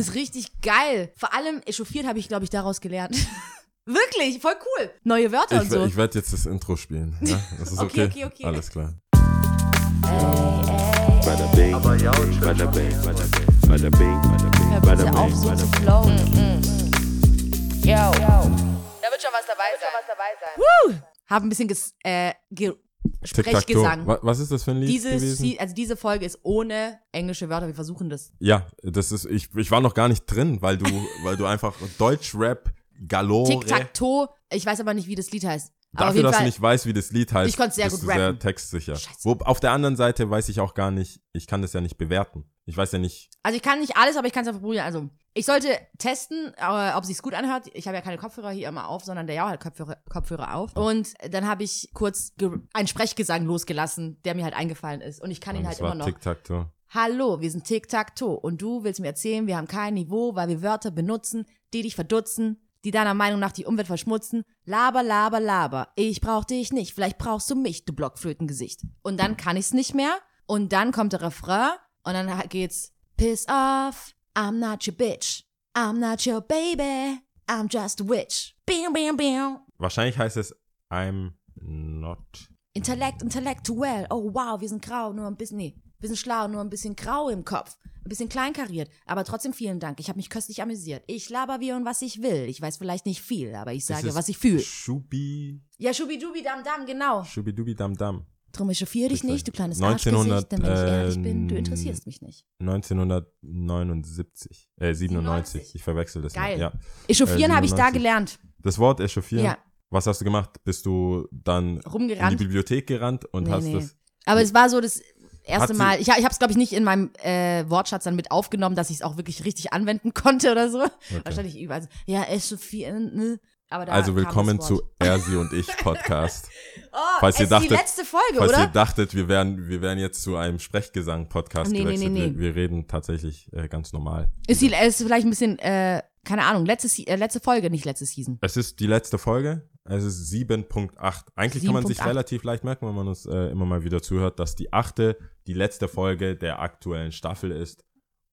ist richtig geil. Vor allem echauffiert habe ich, glaube ich, daraus gelernt. Wirklich, voll cool. Neue Wörter Ich, und so. ich werde jetzt das Intro spielen. Ja? Das ist Okay, okay. okay, okay. Alles klar. Bada bing, bada bing, bada bing, bada bing, auf, bing, so zu bing. flowen. Yo. Da wird schon was dabei sein. Woo. Hab ein bisschen ges äh, ge. Sprechgesang. Wa- Was ist das für ein Lied Dieses, gewesen? Also diese Folge ist ohne englische Wörter. Wir versuchen das. Ja, das ist, ich, ich war noch gar nicht drin, weil du, weil du einfach Deutschrap Galore. Tic-Tac-Toe. Ich weiß aber nicht, wie das Lied heißt. Dafür, dass Fall, du nicht weißt, wie das Lied heißt, Ich konnte sehr bist gut du sehr rappen. textsicher. Scheiße. Wo, auf der anderen Seite weiß ich auch gar nicht, ich kann das ja nicht bewerten. Ich weiß ja nicht, Also ich kann nicht alles, aber ich kann es einfach probieren. Also ich sollte testen, äh, ob sich's gut anhört. Ich habe ja keine Kopfhörer hier immer auf, sondern der Jao hat Kopfhörer, Kopfhörer auf. Und dann habe ich kurz einen Sprechgesang losgelassen, der mir halt eingefallen ist. Und ich kann ihn und halt es war immer noch. Tic-Tac-Toe. Hallo, wir sind Tic-Tac-Toe. Und du willst mir erzählen, wir haben kein Niveau, weil wir Wörter benutzen, die dich verdutzen, die deiner Meinung nach die Umwelt verschmutzen. Laber, laber, laber. Ich brauch dich nicht. Vielleicht brauchst du mich, du Blockflötengesicht. Und dann kann ich's nicht mehr. Und dann kommt der Refrain. Und dann geht's Piss off. I'm not your bitch. I'm not your baby. I'm just a witch. Bing, bing, bing. Wahrscheinlich heißt es I'm not. Intellekt, intellektuell. Oh wow, wir sind grau, nur ein bisschen, nee, wir sind schlau, nur ein bisschen grau im Kopf. Ein bisschen kleinkariert. Aber trotzdem vielen Dank. Ich habe mich köstlich amüsiert. Ich laber wie und was ich will. Ich weiß vielleicht nicht viel, aber ich sage, was ich fühle. Schubi, Ja, schubidubi dam dam, genau. Schubidubi Dam Dam. Drum echauffiere dich nicht, du kleines 1900, Arschgesicht, denn wenn ich ehrlich bin, du ähm, interessierst mich nicht. 1979, äh, 97. 97. Ich verwechsel das Geil. mal. Ja. Echauffieren äh, habe ich da 97. gelernt. Das Wort echauffieren. Ja. Was hast du gemacht? Bist du dann in Rumgerannt. die Bibliothek gerannt und Nee, hast nee. das. Aber es war so das erste Mal. Ich, ich habe es, glaube ich, nicht in meinem äh, Wortschatz dann mit aufgenommen, dass ich es auch wirklich richtig anwenden konnte oder so. Wahrscheinlich überall. so, Ja, echauffieren, ne? Also willkommen zu. Ersi und ich Podcast. Oh, falls ihr ist die dachtet- letzte Folge, Falls oder? ihr dachtet, wir wären, wir wären jetzt zu einem Sprechgesang-Podcast Nee, nee, gewechselt. nee, nee. Wir, wir reden tatsächlich äh, ganz normal. Ist, die, ist vielleicht ein bisschen, äh, keine Ahnung, letzte, äh, letzte Folge, nicht letzte Season. Es ist die letzte Folge. Es ist 7.8. Eigentlich kann man sich 7.8. relativ leicht merken, wenn man uns äh, immer mal wieder zuhört, dass die achte, die letzte Folge der aktuellen Staffel ist.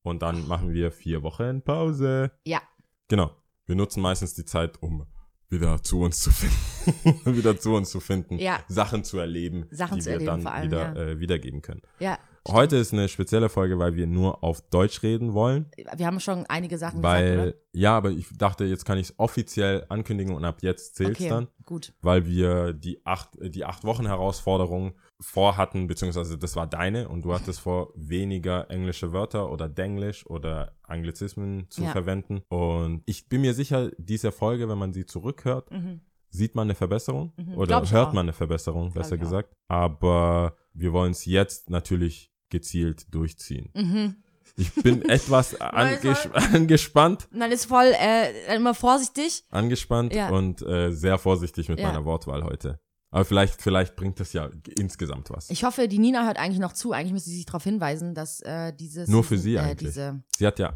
Und dann machen wir vier Wochen Pause. Ja. Genau. Wir nutzen meistens die Zeit, um wieder zu uns zu finden. wieder zu uns zu finden. Ja. Sachen zu erleben, Sachen die zu wir erleben dann allem, wieder ja. äh, wiedergeben können. Ja. Heute ist eine spezielle Folge, weil wir nur auf Deutsch reden wollen. Wir haben schon einige Sachen Weil, gesagt, ja, aber ich dachte, jetzt kann ich es offiziell ankündigen und ab jetzt oder? zählt's Okay, dann, gut. weil wir die acht, die acht Wochen Herausforderung vorhatten, beziehungsweise das war deine und du hattest vor, weniger englische Wörter oder Denglisch oder Anglizismen zu Ja. verwenden. Und ich bin mir sicher, diese Folge, wenn man sie zurückhört, Mhm. sieht man eine Verbesserung Mhm. oder hört auch. man eine Verbesserung, besser gesagt. Aber wir wollen es jetzt natürlich gezielt durchziehen. Mhm. Ich bin etwas anges angespannt, dann ist voll, äh, immer vorsichtig. angespannt Ja. und äh, sehr vorsichtig mit Ja. meiner Wortwahl heute. Aber vielleicht, vielleicht bringt das ja insgesamt was. Ich hoffe, die Nina hört eigentlich noch zu. Eigentlich müsste sie sich darauf hinweisen, dass äh, dieses. Nur für sie äh, eigentlich. Sie hat ja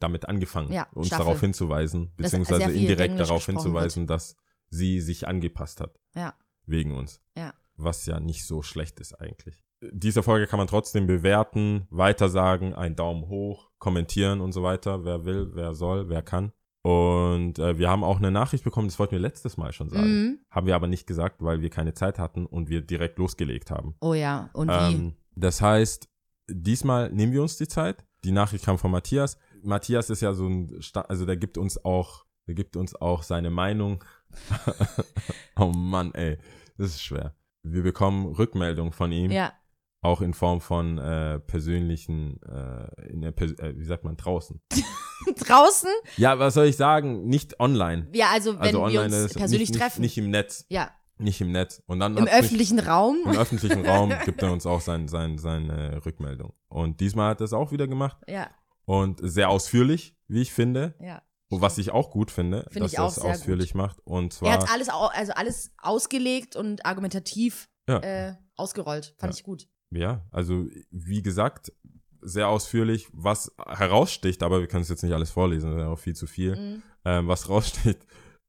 damit angefangen, Ja, uns Staffel. darauf hinzuweisen, beziehungsweise indirekt Englisch darauf hinzuweisen, dass sie sich angepasst hat. Ja. Wegen uns. Ja. Was ja nicht so schlecht ist eigentlich. Diese Folge kann man trotzdem bewerten, weitersagen, einen Daumen hoch, kommentieren und so weiter. Wer will, wer soll, wer kann. Und äh, wir haben auch eine Nachricht bekommen, das wollten wir letztes Mal schon sagen. Mhm. Haben wir aber nicht gesagt, weil wir keine Zeit hatten und wir direkt losgelegt haben. Oh ja, und wie? Ähm, das heißt, diesmal nehmen wir uns die Zeit. Die Nachricht kam von Matthias. Matthias ist ja so ein, Sta also der gibt uns auch, der gibt uns auch seine Meinung. oh Mann, ey, das ist schwer. Wir bekommen Rückmeldung von ihm, Ja, auch in Form von äh, persönlichen, äh, in der Pers äh, wie sagt man, draußen. draußen? Ja, was soll ich sagen? Nicht online. Ja, also wenn Also wir online uns persönlich nicht, treffen. Nicht, nicht im Netz. ja, Nicht im Netz. Und dann im hat's mich- öffentlichen Raum. Im öffentlichen Raum gibt er uns auch sein, sein, seine Rückmeldung. Und diesmal hat er es auch wieder gemacht. Ja, Und sehr ausführlich, wie ich finde. ja. Was ich auch gut finde, Finde dass ich er es ausführlich macht. Und Er zwar, hat alles, also alles ausgelegt und argumentativ Ja. äh, ausgerollt. Fand Ja. ich gut. Ja, also wie gesagt, sehr ausführlich, was heraussticht, aber wir können es jetzt nicht alles vorlesen, das ja auch viel zu viel. Mhm. Ähm, was raussticht,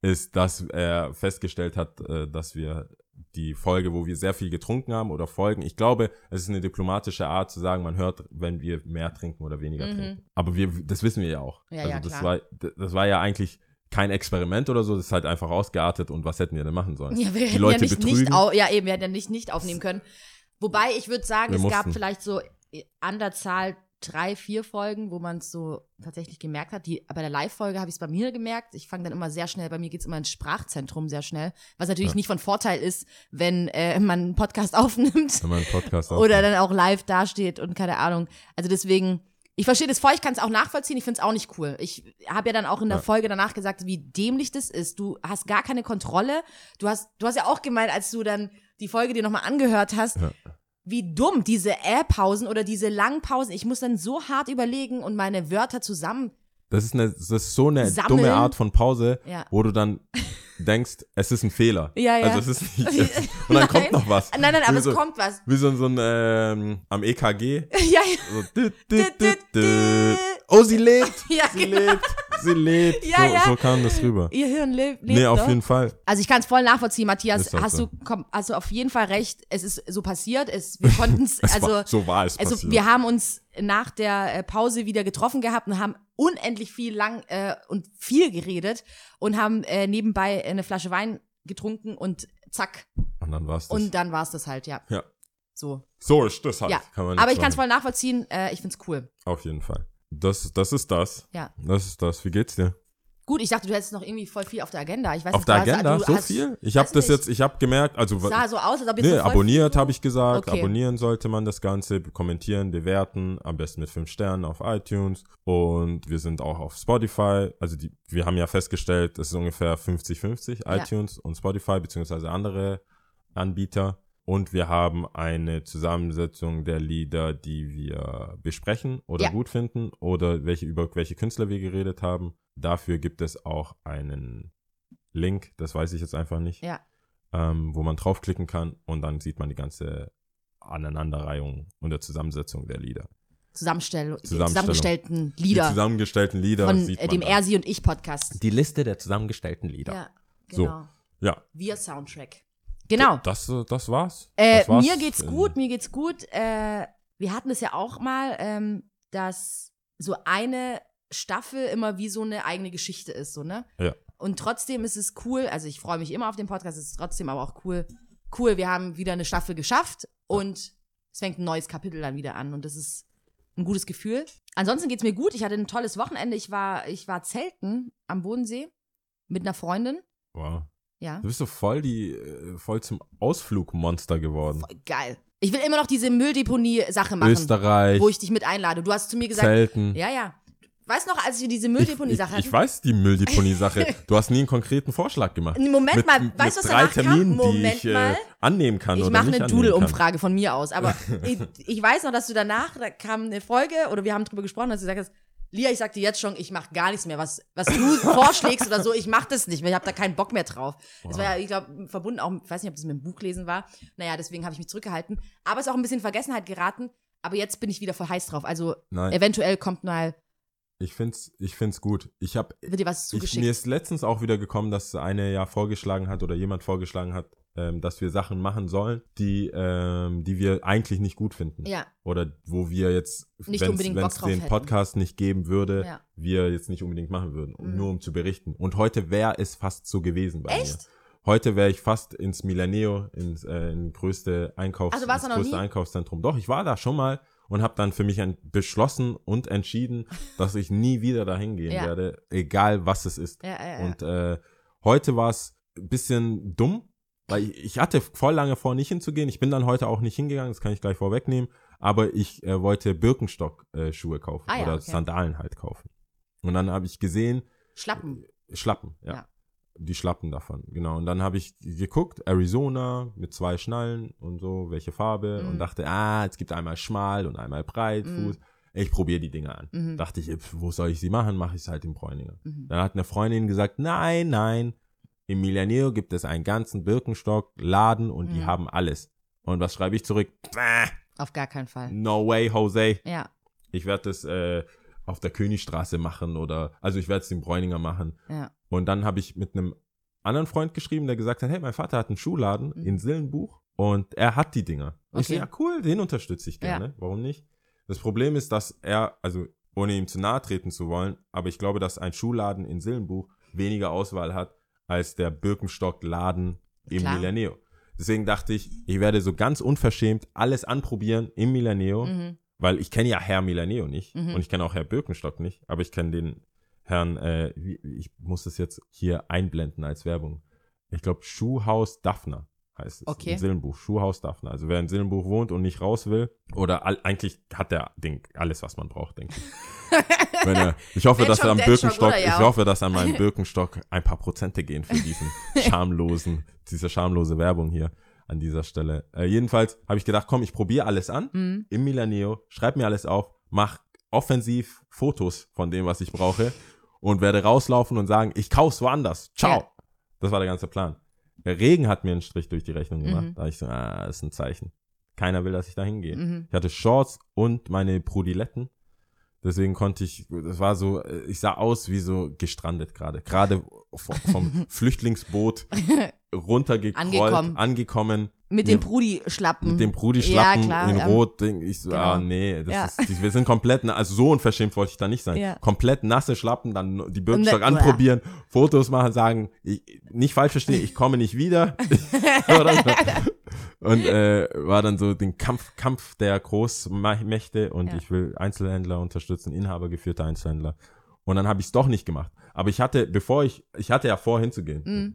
ist, dass er festgestellt hat, äh, dass wir die Folge, wo wir sehr viel getrunken haben oder Folgen. Ich glaube, es ist eine diplomatische Art zu sagen, man hört, wenn wir mehr trinken oder weniger Mhm. trinken. Aber wir, das wissen wir ja auch. Ja, also ja, das klar. war, das war ja eigentlich kein Experiment oder so, das ist halt einfach ausgeartet und was hätten wir denn machen sollen? Ja, wir die hätten Leute ja nicht, betrügen. nicht ja, eben, wir hätten ja nicht, nicht aufnehmen können. Wobei, ich würde sagen, Wir es gab mussten. vielleicht so an der Zahl drei, vier Folgen, wo man es so tatsächlich gemerkt hat. Die, bei der Live-Folge habe ich es bei mir gemerkt. Ich fange dann immer sehr schnell, bei mir geht es immer ins Sprachzentrum sehr schnell, was natürlich Ja. nicht von Vorteil ist, wenn äh, man einen Podcast aufnimmt wenn man einen Podcast oder aufnimmt. dann auch live dasteht und keine Ahnung. Also deswegen, ich verstehe das voll, ich kann es auch nachvollziehen, ich finde es auch nicht cool. Ich habe ja dann auch in der Ja. Folge danach gesagt, wie dämlich das ist. Du hast gar keine Kontrolle. Du hast, du hast ja auch gemeint, als du dann die Folge dir nochmal angehört hast, Ja. wie dumm diese Äh-Pausen oder diese langen Pausen. Ich muss dann so hart überlegen und meine Wörter zusammen. Das ist, eine, das ist so eine Sammeln. dumme Art von Pause, Ja. wo du dann denkst, es ist ein Fehler. Ja, ja. Also es ist nicht. und dann kommt noch was. Nein, nein, aber Wie es so, kommt was. Wie so, so ein ähm, am EKG. Ja, ja. So, dü, dü, dü. Oh, sie lebt! Ja, sie genau. lebt! Sie lebt! Ja, so, ja. so kam das rüber. Ihr Hirn lebt. lebt Nee, auf noch. jeden Fall. Also ich kann es voll nachvollziehen, Matthias. Hast so. du komm, hast du auf jeden Fall recht. Es ist so passiert. Es, wir konnten es, also, war, so war es also passiert. wir haben uns nach der äh, Pause wieder getroffen gehabt und haben unendlich viel lang äh, und viel geredet und haben äh, nebenbei eine Flasche Wein getrunken und zack. und dann war es das. Und dann war es das halt, ja. ja. So. So ist das halt. Ja. Kann man Aber ich kann es voll nachvollziehen. Äh, ich find's cool. Auf jeden Fall. Das, das ist das. Ja. Das ist das. Wie geht's dir? Gut, ich dachte, du hättest noch irgendwie voll viel auf der Agenda. Ich weiß Auf nicht, der Agenda? So hast- viel? Ich habe das nicht. jetzt, ich habe gemerkt, also Es sah so aus, als ob jetzt Nee, so abonniert habe ich gesagt. Okay. Abonnieren sollte man das Ganze, kommentieren, bewerten, am besten mit fünf Sternen auf iTunes. Und wir sind auch auf Spotify. Also die, wir haben ja festgestellt, es ist ungefähr 50-50, Ja. iTunes und Spotify, beziehungsweise andere Anbieter. Und wir haben eine Zusammensetzung der Lieder, die wir besprechen oder Ja. gut finden oder welche, über welche Künstler wir geredet haben. Dafür gibt es auch einen Link, das weiß ich jetzt einfach nicht Ja. ähm, wo man draufklicken kann und dann sieht man die ganze Aneinanderreihung und der Zusammensetzung der Lieder. Zusammenstell Zusammenstellung. zusammengestellten Die Lieder zusammengestellten Lieder von sieht man dem dann. Ersi und ich Podcast. Die Liste der zusammengestellten Lieder. Ja, So. genau. Ja, Wir Soundtrack. Genau. das, äh, das war's. Äh, das war's mir geht's in- gut, mir geht's gut. Äh, wir hatten es ja auch mal, ähm, dass so eine Staffel immer wie so eine eigene Geschichte ist, so, ne? Ja. Und trotzdem ist es cool, also ich freue mich immer auf den Podcast, es ist trotzdem aber auch cool. Cool, wir haben wieder eine Staffel geschafft und es fängt ein neues Kapitel dann wieder an und das ist ein gutes Gefühl. Ansonsten geht's mir gut. Ich hatte ein tolles Wochenende. Ich war, ich war zelten am Bodensee mit einer Freundin. Wow. Ja. Du bist so voll die, äh, voll zum Ausflugmonster geworden. Voll geil. Ich will immer noch diese Mülldeponie-Sache machen. Österreich, wo ich dich mit einlade. Du hast zu mir gesagt, Zelten. ja, ja. Weißt noch, als wir diese ich, ich, Mülldeponie-Sache ich hatten? weiß die Mülldeponie-Sache. du hast nie einen konkreten Vorschlag gemacht. Moment mit, mal, mit weißt du, was drei danach Terminen, kam? Moment ich äh, mal. annehmen kann Ich mache eine. Doodle-Umfrage von mir aus. Aber ich, ich weiß noch, dass du danach, da kam eine Folge oder wir haben drüber gesprochen, dass du gesagt hast, Lia, ich sag dir jetzt schon, ich mache gar nichts mehr, was, was du vorschlägst oder so, ich mache das nicht mehr, ich habe da keinen Bock mehr drauf. Das war ja, ich glaube, verbunden auch, ich weiß nicht, ob das mit dem Buchlesen war. Naja, deswegen habe ich mich zurückgehalten. Aber es ist auch ein bisschen in Vergessenheit geraten. Aber jetzt bin ich wieder voll heiß drauf. Also Nein, eventuell kommt mal, ich find's, ich find's gut. Ich habe mir ist letztens auch wieder gekommen, dass eine ja vorgeschlagen hat oder jemand vorgeschlagen hat, ähm, dass wir Sachen machen sollen, die, ähm, die wir eigentlich nicht gut finden. ja, Oder wo wir jetzt, wenn es den hätten. Podcast nicht geben würde, ja. wir jetzt nicht unbedingt machen würden, um, Mhm. nur um zu berichten. Und heute wäre es fast so gewesen bei mir. Echt? Heute wäre ich fast ins Milaneo, ins äh, in größte Einkaufs warst ins größte nie? Einkaufszentrum. Doch, ich war da schon mal und habe dann für mich beschlossen und entschieden, dass ich nie wieder dahin gehen Ja. werde, egal was es ist. Ja, ja, ja. Und äh, heute war es ein bisschen dumm, weil ich, ich hatte voll lange vor, nicht hinzugehen. Ich bin dann heute auch nicht hingegangen, das kann ich gleich vorwegnehmen. Aber ich äh, wollte Birkenstock-Schuhe kaufen Ah ja, oder okay. Sandalen halt kaufen. Und dann habe ich gesehen, Schlappen. Schlappen, ja. Ja. Die Schlappen davon, genau. Und dann habe ich geguckt, Arizona mit zwei Schnallen und so, welche Farbe. Mhm. Und dachte, ah, es gibt einmal schmal und einmal breit, Mhm. Fuß. Ich probiere die Dinger an. Mhm. Dachte ich, wo soll ich sie machen? Mache ich es halt in Bräuninger. Mhm. Dann hat eine Freundin gesagt, nein, nein, im Milaneo gibt es einen ganzen Birkenstock-Laden und die Mhm. haben alles. Und was schreibe ich zurück? Bäh, Auf gar keinen Fall. No way, Jose. Ja, Ich werde das äh, auf der Königstraße machen oder, also ich werde es in Bräuninger machen. ja. Und dann habe ich mit einem anderen Freund geschrieben, der gesagt hat, hey, mein Vater hat einen Schuhladen Mhm. in Sillenbuch und er hat die Dinger. Und Ich so, Okay. ja cool, den unterstütze ich gerne. Warum nicht? Das Problem ist, dass er, also ohne ihm zu nahe treten zu wollen, aber ich glaube, dass ein Schuhladen in Sillenbuch weniger Auswahl hat als der Birkenstock-Laden im Klar. Milaneo. Deswegen dachte ich, ich werde so ganz unverschämt alles anprobieren im Milaneo, Mhm. weil ich kenne ja Herr Milaneo nicht Mhm. und ich kenne auch Herr Birkenstock nicht, aber ich kenne den Herrn, äh, ich muss das jetzt hier einblenden als Werbung. Ich glaube, Schuhhaus Daphner heißt es. Okay. In Sillenbuch, Schuhhaus Daphner. Also wer in Sillenbuch wohnt und nicht raus will, oder all, eigentlich hat der Ding alles, was man braucht, denke ich. Er, ich hoffe, dass er am Birkenstock, ich hoffe, dass an meinem Birkenstock ein paar Prozente gehen für diesen schamlosen, diese schamlose Werbung hier an dieser Stelle. Äh, jedenfalls habe ich gedacht, komm, ich probiere alles an Mhm. im Milaneo, schreib mir alles auf, mach offensiv Fotos von dem, was ich brauche und werde rauslaufen und sagen, ich kauf's woanders. Ciao. Ja. Das war der ganze Plan. Der Regen hat mir einen Strich durch die Rechnung gemacht. Mhm. Da ich so, ah, das ist ein Zeichen. Keiner will, dass ich da hingehe. Mhm. Ich hatte Shorts und meine Prudiletten. Deswegen konnte ich, das war so, äh, ich sah aus wie so gestrandet gerade. Gerade vom Flüchtlingsboot runtergekrollt, Angekommen. angekommen Mit dem Brudi-Schlappen. mit dem Brudi-Schlappen Ja, in ja. Rot. Ding. Ich so, Genau. ah, nee, das Ja. ist, wir sind komplett, also so unverschämt wollte ich da nicht sein. Ja. Komplett nasse Schlappen, dann die Birkenstock dann- anprobieren, Fotos machen, sagen, ich, nicht falsch verstehen, ich komme nicht wieder. Und äh, war dann so den Kampf, Kampf der Großmächte und ich will Einzelhändler unterstützen, inhabergeführte Einzelhändler. Und dann habe ich es doch nicht gemacht. Aber ich hatte, bevor ich, ich hatte ja vor hinzugehen, Mhm.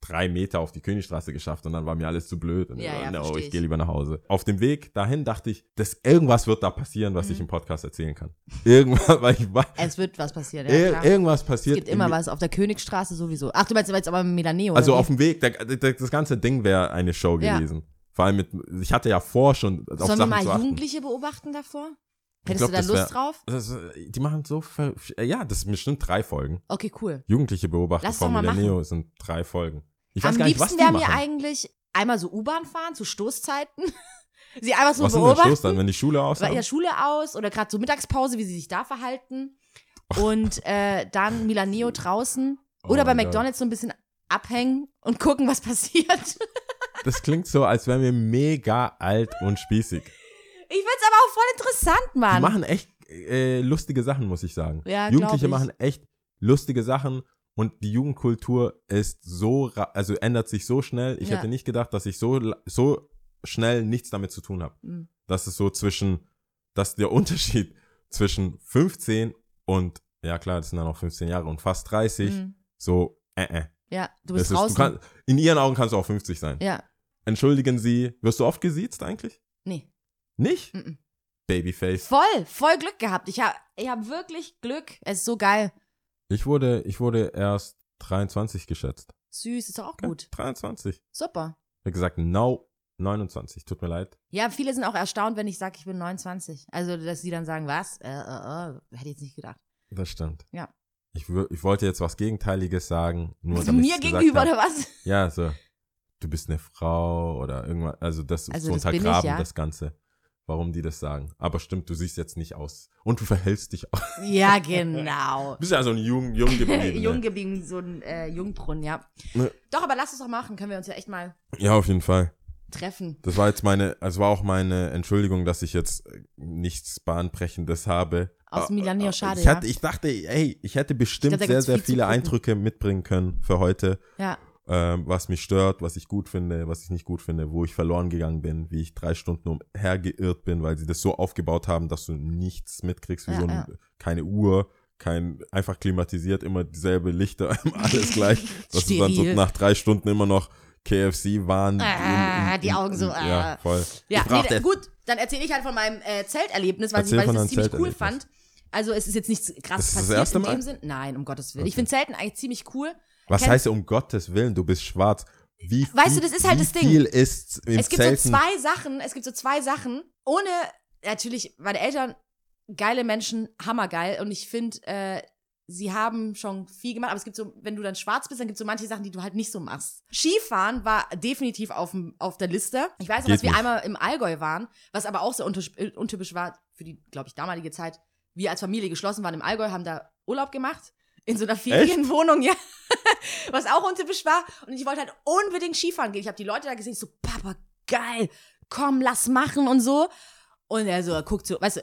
Drei Meter auf die Königstraße geschafft und dann war mir alles zu blöd. Und Ja, ich, ja, no, versteh ich ich. gehe lieber nach Hause. Auf dem Weg dahin dachte ich, dass irgendwas wird da passieren, was Mhm. ich im Podcast erzählen kann. Irgendwas, weil ich war, Es wird was passieren, ja, ir klar. irgendwas Es passiert. gibt immer was auf der Königstraße sowieso. Ach, du meinst jetzt aber mit Milaneo, Also auf dem Weg, der, der, das ganze Ding wäre eine Show Ja. gewesen. Vor allem mit, ich hatte ja vor schon auf Sollen wir Sachen mal zu achten. Jugendliche beobachten davor? Hättest glaub, du da Lust wär- drauf? Das, ist- die machen so, ver- ja, das sind bestimmt drei Folgen. Okay, cool. Jugendliche Beobachter von Milaneo sind drei Folgen. Ich weiß Am gar nicht, was liebsten wäre mir eigentlich einmal so U-Bahn fahren zu Stoßzeiten. Sie einfach so was sind denn beobachten. Schluss dann, wenn die Schule aus ja Schule aus oder gerade so Mittagspause, wie sie sich da verhalten. Und äh, dann Milaneo draußen. Oh Oder bei mein Gott. McDonalds so ein bisschen abhängen und gucken, was passiert. Das klingt so, als wären wir mega alt und spießig. Ich find's aber auch voll interessant, Die Mann. machen echt äh, lustige Sachen, muss ich sagen. Ja, Jugendliche ich. machen echt lustige Sachen und die Jugendkultur ist so, also ändert sich so schnell. Ich Ja. hätte nicht gedacht, dass ich so, so schnell nichts damit zu tun habe. Mhm. Das ist so zwischen, dass der Unterschied zwischen 15 und, ja klar, das sind dann noch 15 Jahre und fast 30, Mhm. so, äh, äh. Ja, du Das bist ist, du draußen. kann, in ihren Augen kannst du auch 50 sein. ja, Entschuldigen Sie, wirst du oft gesiezt eigentlich? nee. Nicht? Mhm. Babyface. Voll, voll Glück gehabt. Ich habe ich hab wirklich Glück. Es ist so geil. Ich wurde, ich wurde erst 23 geschätzt. Süß, ist doch auch Ja, gut. 23. Super. Ich habe gesagt, no, 29. Tut mir leid. Ja, viele sind auch erstaunt, wenn ich sage, ich bin 29. Also, dass sie dann sagen, was? Äh, äh, äh, hätte ich jetzt nicht gedacht. Das stimmt. Ja. Ich, ich wollte jetzt was Gegenteiliges sagen. Nur Also mir gegenüber hab. oder was? Ja, so. Du bist eine Frau oder irgendwas. Also das Also so das bin ich, untergraben, ja. das Ganze. Warum die das sagen. Aber stimmt, du siehst jetzt nicht aus. Und du verhältst dich auch. Ja, genau. Du bist ja so ein jung, jung geblieben. Jung geblieben, so ein äh, Jungbrunnen, ja. Ne. Doch, aber lass es doch machen. Können wir uns ja echt mal Ja, auf jeden Fall. treffen. Das war jetzt meine, es war auch meine Entschuldigung, dass ich jetzt äh, nichts Bahnbrechendes habe. Aus Äh, Milaneo, äh, schade, ich, hatte, ja. ich dachte, ey, ich hätte bestimmt Ich glaub, sehr, sehr viele. Eindrücke mitbringen können für heute. Ja. Ähm, was mich stört, was ich gut finde, was ich nicht gut finde, wo ich verloren gegangen bin, wie ich drei Stunden umhergeirrt bin, weil sie das so aufgebaut haben, dass du nichts mitkriegst, wie Ja, so ein, ja. keine Uhr, kein einfach klimatisiert, immer dieselbe Lichter, alles gleich, dass du dann so nach drei Stunden immer noch KFC waren. Ah, die Augen so, Ja, ah. voll. Ja, ich nee, gut, dann erzähle ich halt von meinem äh, Zelterlebnis, weil, ich, weil ich das ziemlich cool fand. Also es ist jetzt nichts krass Ist das das passiert erste in Mal? dem Sinn. Nein, um Gottes Willen. Ich Okay. finde Zelten eigentlich ziemlich cool. Was kenn- heißt um Gottes Willen, du bist schwarz. Wie Weißt viel, du, das ist halt das Ding. viel ist im es gibt Zelten? so zwei Sachen, es gibt so zwei Sachen, ohne, natürlich, meine Eltern, geile Menschen, hammergeil. Und ich finde, äh, sie haben schon viel gemacht, aber es gibt so, wenn du dann schwarz bist, dann gibt es so manche Sachen, die du halt nicht so machst. Skifahren war definitiv auf, auf der Liste. Ich weiß noch, dass wir nicht. einmal im Allgäu waren, was aber auch sehr untypisch, untypisch war für die, glaube ich, damalige Zeit. Wir als Familie geschlossen waren im Allgäu, haben da Urlaub gemacht. In so einer Ferienwohnung, ja. Was auch untypisch war. Und ich wollte halt unbedingt Skifahren gehen. Ich habe die Leute da gesehen, ich so, Papa, geil, komm, lass machen und so. Und er so, er guckt so, weißt du,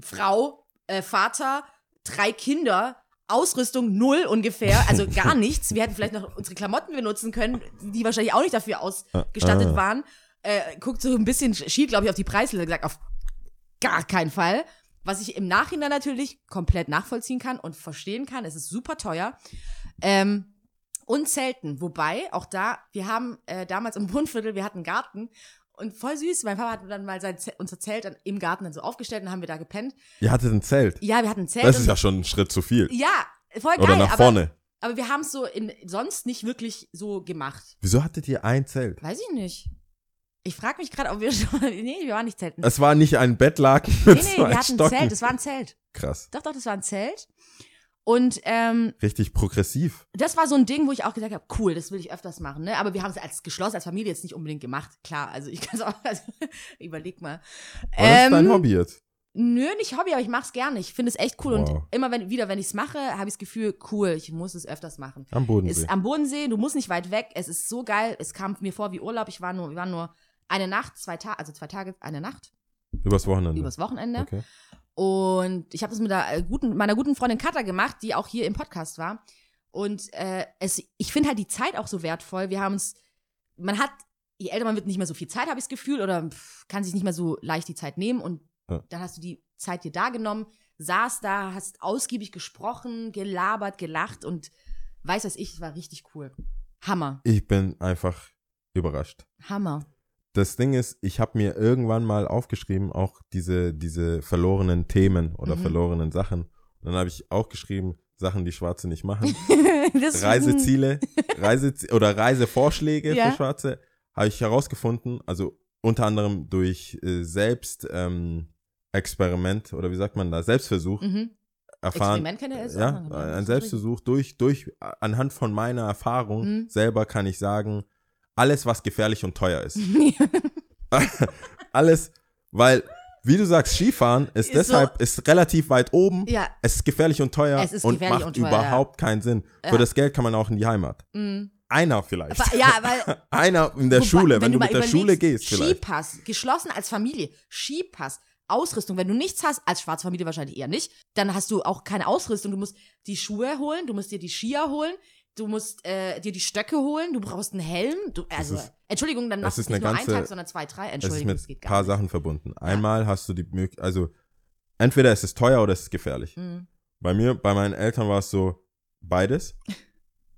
Frau, äh, Vater, drei Kinder, Ausrüstung null ungefähr, also gar nichts. Wir hätten vielleicht noch unsere Klamotten benutzen können, die wahrscheinlich auch nicht dafür ausgestattet Ah. waren. Äh, guckt so ein bisschen schiel, glaube ich, auf die Preisliste, gesagt, auf gar keinen Fall. Was ich im Nachhinein natürlich komplett nachvollziehen kann und verstehen kann. Es ist super teuer. Ähm, und Zelten. Wobei, auch da, wir haben äh, damals im Wohnviertel, wir hatten einen Garten und voll süß. Mein Papa hat dann mal sein unser Zelt im Garten dann so aufgestellt und haben wir da gepennt. Ihr hattet ein Zelt. Ja, wir hatten ein Zelt. Das ist ja schon ein Schritt zu viel. ja, voll geil. Oder nach aber, vorne. aber wir haben es so in, sonst nicht wirklich so gemacht. Wieso hattet ihr ein Zelt? Weiß ich nicht. Ich frage mich gerade, ob wir schon. Nee, wir waren nicht zelten. Es war nicht ein Bettlaken Nee, nee, wir hatten ein Stocken. Zelt. Das war ein Zelt. Krass. Doch, doch, das war ein Zelt. Und ähm, Richtig progressiv. das war so ein Ding, wo ich auch gesagt habe, cool, das will ich öfters machen, ne? Aber wir haben es als geschlossen, als Familie jetzt nicht unbedingt gemacht. Klar, also ich kann es auch, also, überleg mal. Aber das ist dein Ähm, Hobby jetzt. Nö, nicht Hobby, aber ich mach's gerne. Ich finde es echt cool. Wow. Und immer wenn, wieder, wenn ich's mache, habe ich das Gefühl, cool, ich muss es öfters machen. Am Bodensee. Ist am Bodensee, du musst nicht weit weg. Es ist so geil. Es kam mir vor wie Urlaub. Ich war nur, wir waren nur eine Nacht, zwei Tage, also zwei Tage, eine Nacht Übers Wochenende. übers Wochenende. Okay. Und ich habe das mit der, äh, guten, meiner guten Freundin Katha gemacht, die auch hier im Podcast war. Und äh, es, ich finde halt die Zeit auch so wertvoll. Wir haben uns, man hat, je älter man wird, nicht mehr so viel Zeit, habe ich das Gefühl, oder pff, kann sich nicht mehr so leicht die Zeit nehmen. Und Ja. dann hast du die Zeit dir da genommen, saß da, hast ausgiebig gesprochen, gelabert, gelacht und weiß was ich, es war richtig cool. Hammer, Ich bin einfach überrascht. Hammer. Das Ding ist, ich habe mir irgendwann mal aufgeschrieben, auch diese, diese verlorenen Themen oder Mhm. verlorenen Sachen. Und dann habe ich auch geschrieben, Sachen, die Schwarze nicht machen. Reiseziele, Reise oder Reisevorschläge Ja. für Schwarze habe ich herausgefunden. Also unter anderem durch äh, Selbst ähm, Experiment oder wie sagt man da, Selbstversuch Mhm. erfahren. Experiment ihr es? Ja, ein Selbstversuch durch, durch, anhand von meiner Erfahrung Mhm. selber kann ich sagen, alles, was gefährlich und teuer ist. alles, weil, wie du sagst, Skifahren ist, Ist deshalb, ist relativ weit oben. ja. Es ist gefährlich und teuer Es ist und gefährlich macht und teuer, überhaupt keinen Sinn. Ja. Für das Geld kann man auch in die Heimat. Mhm. Einer vielleicht. Aber, ja, weil Einer in der Wobei, Schule, wenn, du mal mit der Schule gehst vielleicht. Skipass, geschlossen als Familie, Skipass, Ausrüstung. Wenn du nichts hast, als schwarze Familie wahrscheinlich eher nicht, dann hast du auch keine Ausrüstung. Du musst die Schuhe holen, du musst dir die Skier holen, du musst äh, dir die Stöcke holen, du brauchst einen Helm. Du, also, ist- Entschuldigung, dann es machst du ist nicht nur einen ganze- Tag, sondern zwei, drei. Es ist Entschuldigung, mit das geht ein paar. Sachen verbunden. Einmal hast du die Möglichkeit, also entweder es ist teuer oder es ist gefährlich. Mhm. Bei mir, bei meinen Eltern war es so beides.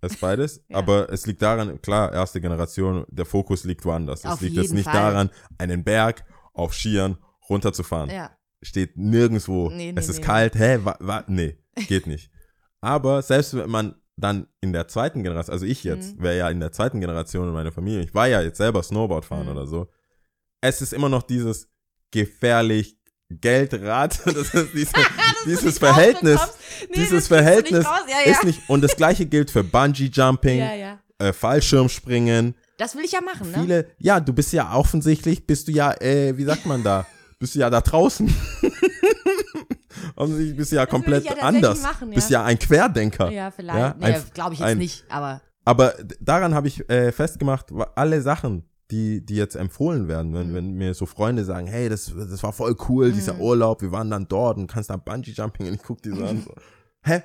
Es ist beides, Ja. aber es liegt daran, klar, erste Generation, der Fokus liegt woanders. Auf es liegt jetzt nicht Fall. daran, einen Berg auf Skiern runterzufahren. Ja. Steht nirgendwo. Nee, nee, es ist nee. kalt, hä, wa, wa, nee, geht nicht. Aber selbst wenn man dann in der zweiten Generation, also ich jetzt, Mhm. wäre ja in der zweiten Generation in meiner Familie, ich war ja jetzt selber Snowboard fahren Mhm. oder so, es ist immer noch dieses gefährlich Geldrad, das ist diese, dieses Verhältnis, dieses Verhältnis ja, ja. ist nicht, und das gleiche gilt für Bungee Jumping, ja, äh, Fallschirmspringen, Das will ich ja machen, ne? viele, ja, du bist ja offensichtlich, bist du ja, äh, wie sagt man da, bist du ja da draußen. offensichtlich bist du ja komplett ja anders, machen, ja. bist ja ein Querdenker. Ja, vielleicht. Ja, nee, glaube ich jetzt ein- nicht, aber Aber daran habe ich äh, festgemacht, alle Sachen, die, die jetzt empfohlen werden, wenn, Mhm. wenn mir so Freunde sagen, hey, das, das war voll cool, dieser Mhm. Urlaub, wir waren dann dort und kannst da Bungee Jumping und ich guck die so an. So. Hä?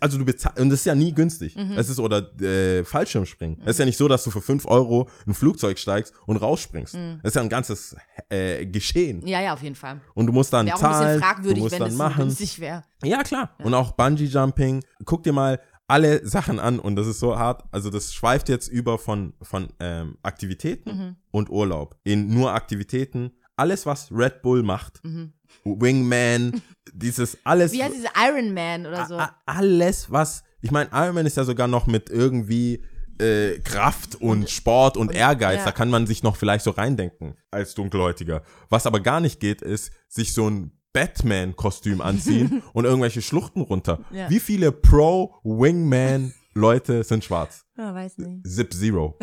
Also du bezahlst, und das ist ja nie günstig. Mhm. Es ist, oder äh, Fallschirmspringen. Es ist ja nicht so, dass du für 5 Euro in ein Flugzeug steigst und rausspringst. Mhm. Es ist ja ein ganzes äh, Geschehen. ja, ja, auf jeden Fall. Und du musst dann Wäre auch ein bisschen zahlen, du fragwürdig, musst wenn dann es so machen. günstig wäre. Ja, klar. Ja. Und auch Bungee Jumping. Guck dir mal alle Sachen an und das ist so hart. Also das schweift jetzt über von, von ähm, Aktivitäten Mhm. und Urlaub. In nur Aktivitäten. Alles, was Red Bull macht. Mhm. Wingman, dieses alles. Wie heißt diese Iron Man oder so? alles, was. Ich meine, Ironman ist ja sogar noch mit irgendwie äh, Kraft und Sport und Ehrgeiz. ja. Da kann man sich noch vielleicht so reindenken als Dunkelhäutiger. Was aber gar nicht geht, ist, sich so ein Batman-Kostüm anziehen und irgendwelche Schluchten runter. Ja. Wie viele Pro-Wingman-Leute sind schwarz? Ja, weiß nicht. Zip Zero.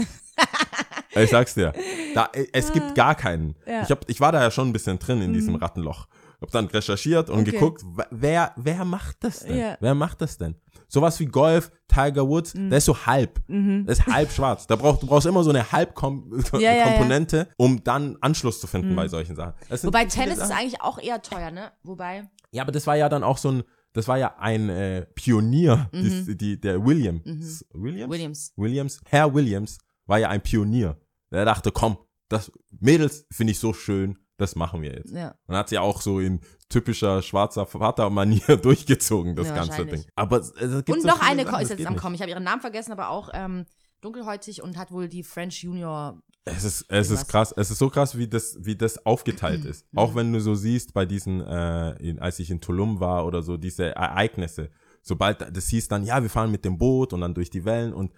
ich sag's dir. Da, äh, es gibt gar keinen. Ja. Ich, hab, ich war da ja schon ein bisschen drin in diesem Mhm. Rattenloch. Hab dann recherchiert und Okay. geguckt, wer, wer macht das denn? Ja. Wer macht das denn? Sowas wie Golf, Tiger Woods, Mhm. der ist so halb. Der ist halb schwarz. Da braucht, du brauchst immer so eine Halbkomponente, Ja, ja, ja. Komponente, um dann Anschluss zu finden bei solchen Sachen. Wobei Tennis ist eigentlich auch eher teuer, ne? Wobei. Ja, aber das war ja dann auch so ein, das war ja ein äh, Pionier, die, die, der William. Williams? Williams. Williams, Herr Williams war ja ein Pionier. Der dachte, komm, das Mädels finde ich so schön, das machen wir jetzt. Ja. Und hat sie auch so in typischer schwarzer Vatermanier durchgezogen, das Ja, ganze. Ding. Aber es, es gibt Und so noch eine Sachen, ist jetzt am. Kommen. Ich habe ihren Namen vergessen, aber auch ähm, dunkelhäutig und hat wohl die French Junior. Es ist, es ist krass. Es ist so krass, wie das, wie das aufgeteilt ist. Mhm. Auch wenn du so siehst, bei diesen, äh, in, als ich in Tulum war oder so, diese Ereignisse. Sobald das hieß dann, ja, wir fahren mit dem Boot und dann durch die Wellen und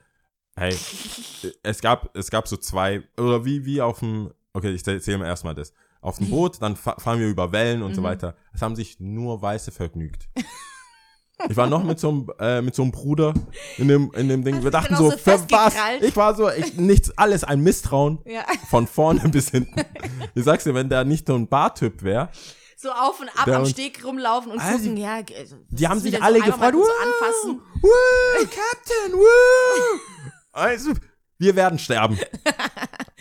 hey, es gab, es gab so zwei, oder wie, wie auf dem, okay, ich erzähle mir erstmal das. Auf dem Boot, dann fa fahren wir über Wellen und so Mhm. weiter. Es haben sich nur Weiße vergnügt. Ich war noch mit so einem, äh, mit so einem Bruder in dem, in dem Ding. Wir dich dachten so, so für was? Ich war so, ich, nichts, alles ein Misstrauen. Ja. Von vorne bis hinten. Ich sag's dir, wenn der nicht so ein Bartyp wäre, So auf und ab am Steg rumlaufen und Also, gucken, ja. g- das die haben sich alle so gefreut. "Woo, anfassen. Woo, Captain, woo. Also, wir werden sterben.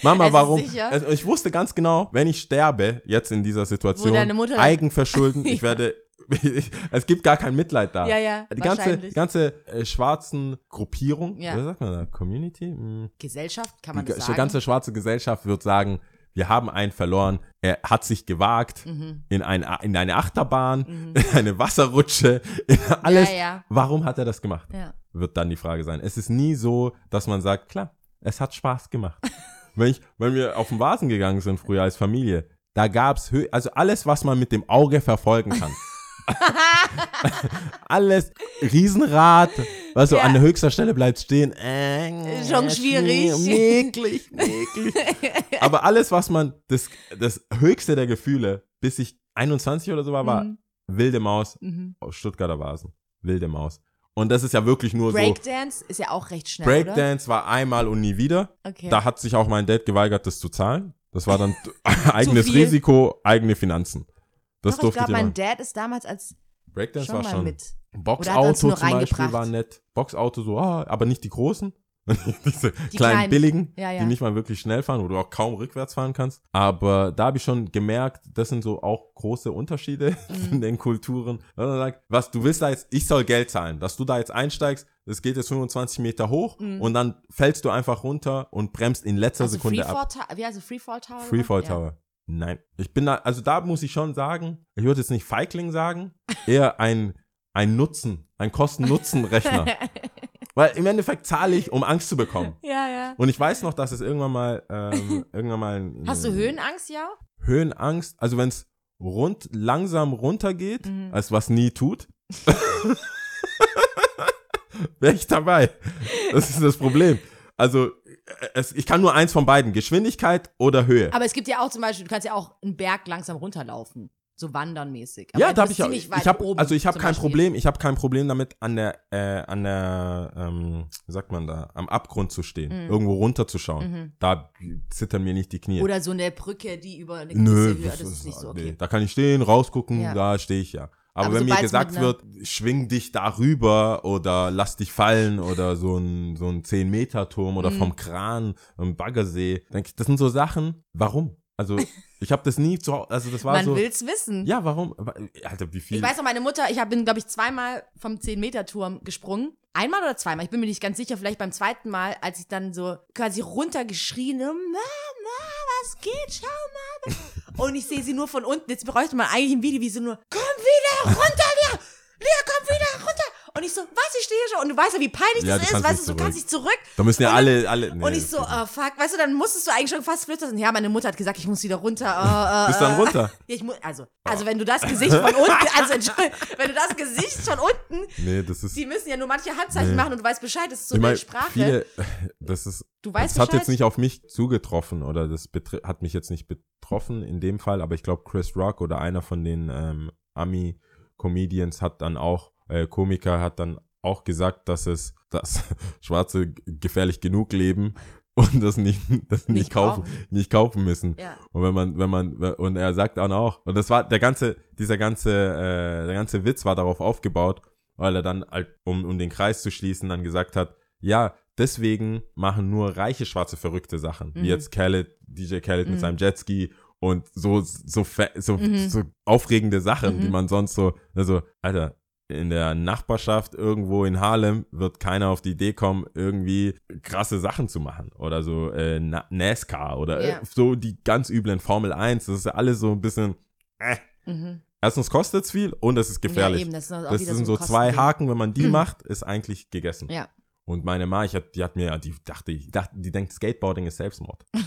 Mama, warum? sicher. Also, ich wusste ganz genau, wenn ich sterbe, jetzt in dieser Situation, Eigenverschulden, ich werde, es gibt gar kein Mitleid da. Ja, ja, Die ganze, die ganze äh, schwarzen Gruppierung, Ja. was sagt man da, Community? Hm. Gesellschaft, kann man die das sagen? ganze schwarze Gesellschaft wird sagen, wir haben einen verloren. Er hat sich gewagt Mhm. in, ein, in eine Achterbahn, in eine Wasserrutsche, in alles. Ja, ja. Warum hat er das gemacht? Ja. Wird dann die Frage sein. Es ist nie so, dass man sagt, klar, es hat Spaß gemacht. wenn, ich, wenn wir auf den Vasen gegangen sind früher als Familie, da gab's hö also alles, was man mit dem Auge verfolgen kann. alles Riesenrad, was so Ja. an höchster Stelle bleibt stehen. Äh, Schon schwierig. Mäklig, mäklig. Aber alles, was man, das, das höchste der Gefühle, bis ich 21 oder so war, war Mhm. Wilde Maus Mhm. Stuttgarter Vasen. Wilde Maus. Und das ist ja wirklich nur Breakdance ist ja auch recht so. schnell, Breakdance war einmal und nie wieder. oder? Okay. Da hat sich auch mein Dad geweigert, das zu zahlen. Das war dann eigenes. Risiko, eigene Finanzen. Das Doch, ich durfte glaube, ich mein machen. Dad ist damals als Breakdance schon war schon. mit. Oder Boxauto zum Beispiel war nett. Boxauto so, ah, aber nicht die großen. Diese kleinen, kleinen. billigen, Ja, ja. die nicht mal wirklich schnell fahren, wo du auch kaum rückwärts fahren kannst. Aber da habe ich schon gemerkt, das sind so auch große Unterschiede Mhm. in den Kulturen. Was, du willst da jetzt, ich soll Geld zahlen, dass du da jetzt einsteigst, das geht jetzt 25 Meter hoch und dann fällst du einfach runter und bremst in letzter Mhm. also Sekunde ab. Freefall Tower, wie es, Freefall Tower? Freefall Ja. Tower. Nein. Ich bin da, also da muss ich schon sagen, ich würde jetzt nicht Feigling sagen, eher ein, ein Nutzen, ein Kosten-Nutzen-Rechner. Weil im Endeffekt zahle ich, um Angst zu bekommen. Ja, ja. Und ich weiß noch, dass es irgendwann mal, ähm, irgendwann mal. ein- Hast du Höhenangst, ja? Höhenangst? Also wenn es rund, langsam runtergeht, Mhm. als was nie tut, wäre ich dabei. Das ist das Problem. Also äh, es, ich kann nur eins von beiden, Geschwindigkeit oder Höhe. Aber es gibt ja auch zum Beispiel, du kannst ja auch einen Berg langsam runterlaufen. So wandernmäßig. Aber ja, da habe ich weit Ich habe also ich habe kein Beispiel. Problem. Ich habe kein Problem damit an der äh, an der ähm, wie sagt man da am Abgrund zu stehen, irgendwo runterzuschauen. Mhm. Da zittern mir nicht die Knie. Oder so eine Brücke, die über eine Nö, Höhe, das ist nicht so okay. nee. Da kann ich stehen, rausgucken, Ja. da stehe ich ja. Aber, Aber wenn mir gesagt wird, schwing dich darüber oder lass dich fallen oder so ein, so ein 10-Meter-Turm oder Mhm. vom Kran im Baggersee, denke ich, das sind so Sachen, warum? Also, ich habe das nie zu Hause, also das war Man so. will's wissen. Ja, warum? Alter, wie viel? Ich weiß noch, meine Mutter, ich hab- bin, glaube ich, zweimal vom 10-Meter-Turm gesprungen. Einmal oder zweimal? Ich bin mir nicht ganz sicher. Vielleicht beim zweiten Mal, als ich dann so quasi runtergeschrien habe, Mama, was geht? Schau mal. Und ich sehe sie nur von unten. Jetzt bräuchte man eigentlich ein Video, wie sie nur, komm wieder runter, Lea! Lea, komm wieder runter! Und ich so, was, ich stehe schon. Und du weißt ja, wie peinlich Ja, das ist. Weißt du, du kannst nicht zurück. da müssen ja Und alle, alle. nee, und ich so, oh fuck, weißt du, dann musstest du eigentlich schon fast flüstern. Ja, meine Mutter hat gesagt, ich muss wieder runter. Äh, äh, Bist dann äh. runter? Ja, ich muss, also, also wenn du das Gesicht von unten, also Entschuldigung, wenn du das Gesicht von unten, nee, das ist. die müssen ja nur manche Handzeichen Nee. machen und du weißt Bescheid, das ist so ich eine meine, Sprache. viele, das ist, du weißt das hat jetzt nicht auf mich zugetroffen oder das hat mich jetzt nicht betroffen in dem Fall, aber ich glaube Chris Rock oder einer von den ähm, Ami-Comedians hat dann auch, äh, Komiker hat dann auch gesagt, dass es, dass Schwarze gefährlich genug leben und das nicht, das nicht, Nicht kaufen, nicht kaufen müssen. Ja. Und wenn man, wenn man, und er sagt dann auch, und das war der ganze, dieser ganze, äh, der ganze Witz war darauf aufgebaut, weil er dann, halt, um, um den Kreis zu schließen, dann gesagt hat, ja, deswegen machen nur reiche Schwarze verrückte Sachen, Mhm. wie jetzt Khaled, DJ Khaled mit Mhm. seinem Jetski und so, so, so, Mhm. so aufregende Sachen, Mhm. die man sonst so, also, Alter, in der Nachbarschaft irgendwo in Harlem wird keiner auf die Idee kommen, irgendwie krasse Sachen zu machen. Oder so äh, Na- NASCAR oder Ja. äh, so die ganz üblen Formel 1. Das ist ja alles so ein bisschen, äh. Mhm. Erstens kostet es viel und es ist gefährlich. Ja, eben, das ist das sind so so zwei. Haken, wenn man die macht, ist eigentlich gegessen. Ja. Und meine Ma, ich hat, die hat mir, die dachte, ich dachte, die denkt, Skateboarding ist Selbstmord.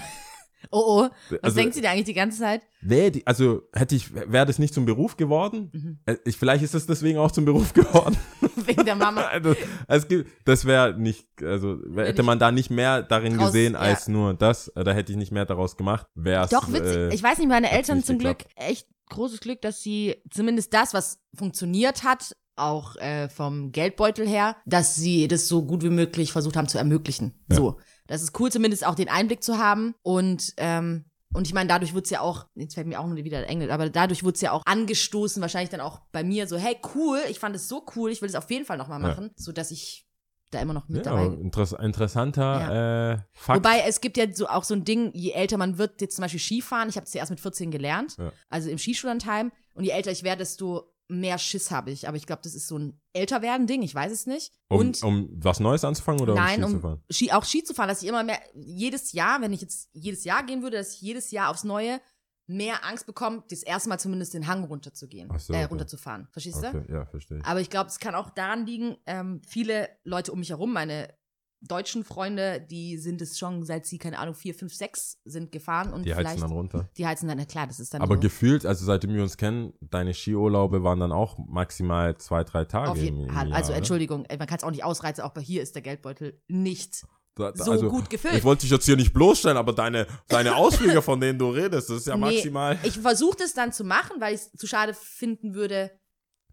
Oh, oh. Was Also- denkt sie denn eigentlich die ganze Zeit? Nee, die, also hätte ich, wäre das nicht zum Beruf geworden? Mhm. Äh, Ich, vielleicht ist es deswegen auch zum Beruf geworden. Wegen der Mama. Also, es gibt, das wäre nicht, also wär- hätte man da nicht mehr darin Draus- gesehen ja. als nur das, äh, da hätte ich nicht mehr daraus gemacht. Wär's, Doch, witzig. Äh, ich weiß nicht, meine Eltern zum Glück, echt großes Glück, dass sie zumindest das, was funktioniert hat, auch äh, vom Geldbeutel her, dass sie das so gut wie möglich versucht haben zu ermöglichen. Ja. So. Das ist cool, zumindest auch den Einblick zu haben. Und, ähm, und ich meine, dadurch wurde es ja auch, jetzt fällt mir auch nur wieder Englisch, aber dadurch wurde es ja auch angestoßen, wahrscheinlich dann auch bei mir so, hey, cool, ich fand es so cool, ich will es auf jeden Fall nochmal Ja. machen, so dass ich da immer noch mit ja, dabei interess interessanter äh, Fakt. Wobei es gibt ja so auch so ein Ding, je älter man wird, jetzt zum Beispiel Skifahren, ich habe es ja erst mit 14 gelernt, Ja. also im Skischullandheim. Und je älter ich werde, desto mehr Schiss habe ich. Aber ich glaube, das ist so ein Älterwerden-Ding, ich weiß es nicht. um, und um was Neues anzufangen oder nein, um Ski zu fahren? Ski, auch Ski zu fahren, dass ich immer mehr, jedes Jahr, wenn ich jetzt jedes Jahr gehen würde, dass ich jedes Jahr aufs Neue mehr Angst bekomme, das erste Mal zumindest den Hang runterzugehen, Ach so, äh, okay. runterzufahren. Verstehst du? Okay, ja, verstehe. Aber ich glaube, es kann auch daran liegen, ähm, viele Leute um mich herum, meine deutschen Freunde, die sind es schon, seit sie, keine Ahnung, vier, fünf, sechs sind gefahren und Die heizen dann runter. die heizen dann, na klar, das ist dann Aber so. gefühlt, also seitdem wir uns kennen, deine Skiurlaube waren dann auch maximal zwei, drei Tage. Auf im- jeden im. Jahr, Also? Entschuldigung, man kann es auch nicht ausreizen, auch bei hier ist der Geldbeutel nicht Da- da- so also, gut gefüllt. Ich wollte dich jetzt hier nicht bloßstellen, aber deine, deine Ausflüge, von denen du redest, das ist ja Nee, maximal. Ich versuche das dann zu machen, weil ich es zu schade finden würde,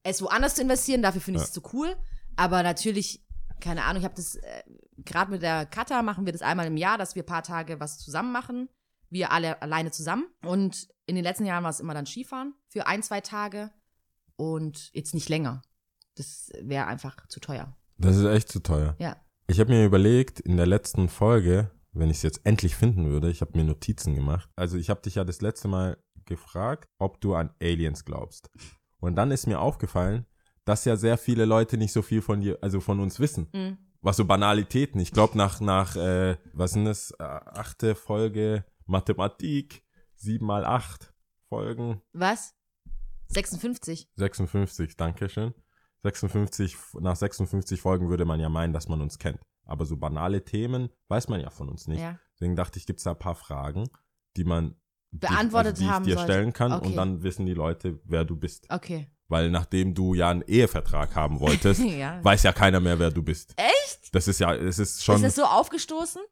es woanders zu investieren. Dafür finde ich es zu cool. Aber natürlich, keine Ahnung, ich habe das, äh, gerade mit der Kata machen wir das einmal im Jahr, dass wir ein paar Tage was zusammen machen. Wir alle alleine zusammen. Und in den letzten Jahren war es immer dann Skifahren für ein, zwei Tage. Und jetzt nicht länger. Das wäre einfach zu teuer. Das ist echt zu teuer. Ja. Ich habe mir überlegt, in der letzten Folge, wenn ich es jetzt endlich finden würde, ich habe mir Notizen gemacht. Also ich habe dich ja das letzte Mal gefragt, ob du an Aliens glaubst. Und dann ist mir aufgefallen, dass ja sehr viele Leute nicht so viel von dir, also von uns wissen. Mhm. Was so Banalitäten. Ich glaube nach, nach, äh, was sind das, äh, achte Folge Mathematik, sieben mal acht Folgen, Was? 56. 56, danke schön. 56, nach 56 Folgen würde man ja meinen, dass man uns kennt. Aber so banale Themen weiß man ja von uns nicht. Ja. Deswegen dachte ich, gibt es da ein paar Fragen, die man die- Beantwortet also die ich haben dir sollte. stellen kann Okay. und dann wissen die Leute, wer du bist. Okay. Weil nachdem du ja einen Ehevertrag haben wolltest, ja. weiß ja keiner mehr, wer du bist. Echt? Das ist ja, es ist schon. Ist das so aufgestoßen?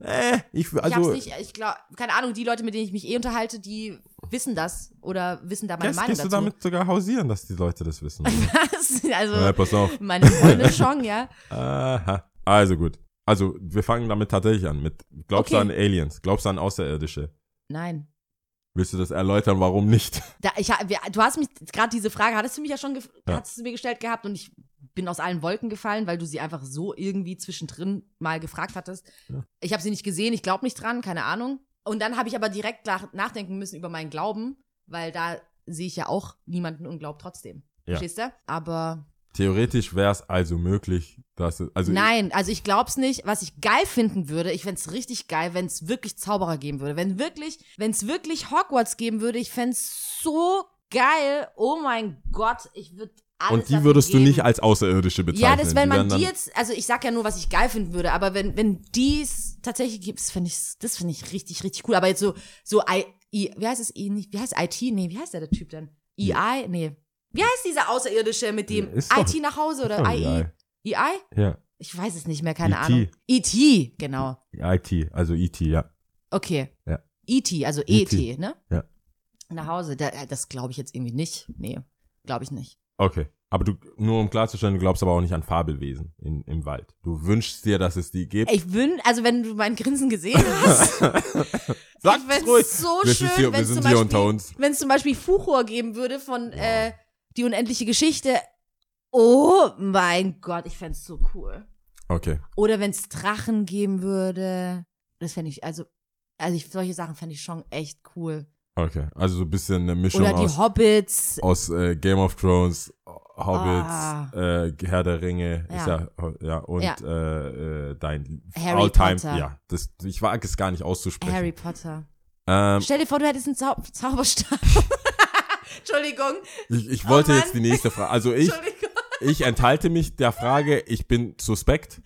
äh, ich, ich hab's also, nicht, ich glaube, keine Ahnung, die Leute, mit denen ich mich eh unterhalte, die wissen das oder wissen da meine Meinung gehst du dazu. damit sogar hausieren, dass die Leute das wissen? Was? Also, ja, pass auf. meine Freunde schon, ja. Aha. Also gut. Also, wir fangen damit tatsächlich an. Mit, glaubst du Okay. an Aliens? Glaubst du an Außerirdische? Nein. Willst du das erläutern, warum nicht? Da, ich, du hast mich, gerade diese Frage hattest du mich ja schon, Ja. hattest du mir gestellt gehabt und ich bin aus allen Wolken gefallen, weil du sie einfach so irgendwie zwischendrin mal gefragt hattest. Ja. Ich habe sie nicht gesehen, ich glaube nicht dran, keine Ahnung. Und dann habe ich aber direkt nach, nachdenken müssen über meinen Glauben, weil da sehe ich ja auch niemanden und glaube trotzdem. Ja. Verstehst du? Aber Theoretisch wäre es also möglich, dass es, also Nein, also ich glaub's nicht. Was ich geil finden würde, ich fänd's richtig geil, wenn es wirklich Zauberer geben würde. Wenn wirklich, wenn es wirklich Hogwarts geben würde, ich fänd's so geil. Oh mein Gott, ich würde alles und die würdest du geben. nicht als Außerirdische bezeichnen. Ja, das, wenn Die man die dann- jetzt, also ich sag ja nur, was ich geil finden würde, aber wenn, wenn dies tatsächlich gibt, das finde ich, das finde ich richtig, richtig cool. Aber jetzt so, so, I, I, wie heißt es, I, nicht, wie heißt IT? Nee, wie heißt der, der Typ denn? EI? Nee. Wie heißt dieser Außerirdische mit dem Ist doch- IT nach Hause oder AI? EI? Ja, Ich weiß es nicht mehr, keine E.T.. Ahnung. E.T., genau. IT, also ET, ja. Okay. Ja. E.T., also E.T., E.T., ne? ja. Nach Hause. Da, das glaube ich jetzt irgendwie nicht. Nee, glaube ich nicht. Okay. Aber du, nur um klarzustellen, du glaubst aber auch nicht an Fabelwesen in, im Wald. Du wünschst dir, dass es die gibt. Ich wün, also wenn du mein Grinsen gesehen hast, ich fänd's ruhig. so wir schön, sind hier, wir wenn's sind zum hier Beispiel- unter uns. wenn es zum Beispiel Fuchur geben würde von äh, Die unendliche Geschichte. Oh mein Gott, ich fänd's so cool. Okay. Oder wenn es Drachen geben würde. Das fände ich, also, also ich, solche Sachen fände ich schon echt cool. Okay. Also so ein bisschen eine Mischung Oder die aus, Hobbits. aus äh, Game of Thrones, Hobbits, Ah. äh, Herr der Ringe, ist Ja. ja, ja und Ja. Äh, äh, dein Harry Alltime, Potter. ja, das, ich wage es gar nicht auszusprechen. Harry Potter. Ähm, Stell dir vor, du hättest einen Zau Zauberstab. Entschuldigung. ich, ich wollte Oh jetzt die nächste Frage, also ich, ich enthalte mich der Frage, ich bin suspekt.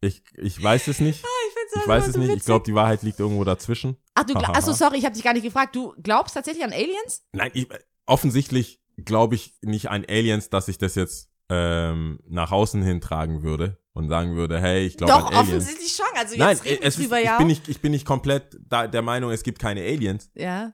Ich, ich weiß es nicht. Ich, find's Ich weiß einfach es so nicht. Ich glaube, die Wahrheit liegt irgendwo dazwischen. Ach, du, achso, sorry, ich habe dich gar nicht gefragt. Du glaubst tatsächlich an Aliens? Nein, ich, offensichtlich glaube ich nicht an Aliens, dass ich das jetzt ähm, nach außen hin tragen würde und sagen würde, hey, ich glaube Doch, an Aliens. offensichtlich schon. Also Nein, jetzt reden es wir ist, drüber, ich, ja. bin nicht, ich bin nicht komplett da, der Meinung, es gibt keine Aliens. ja.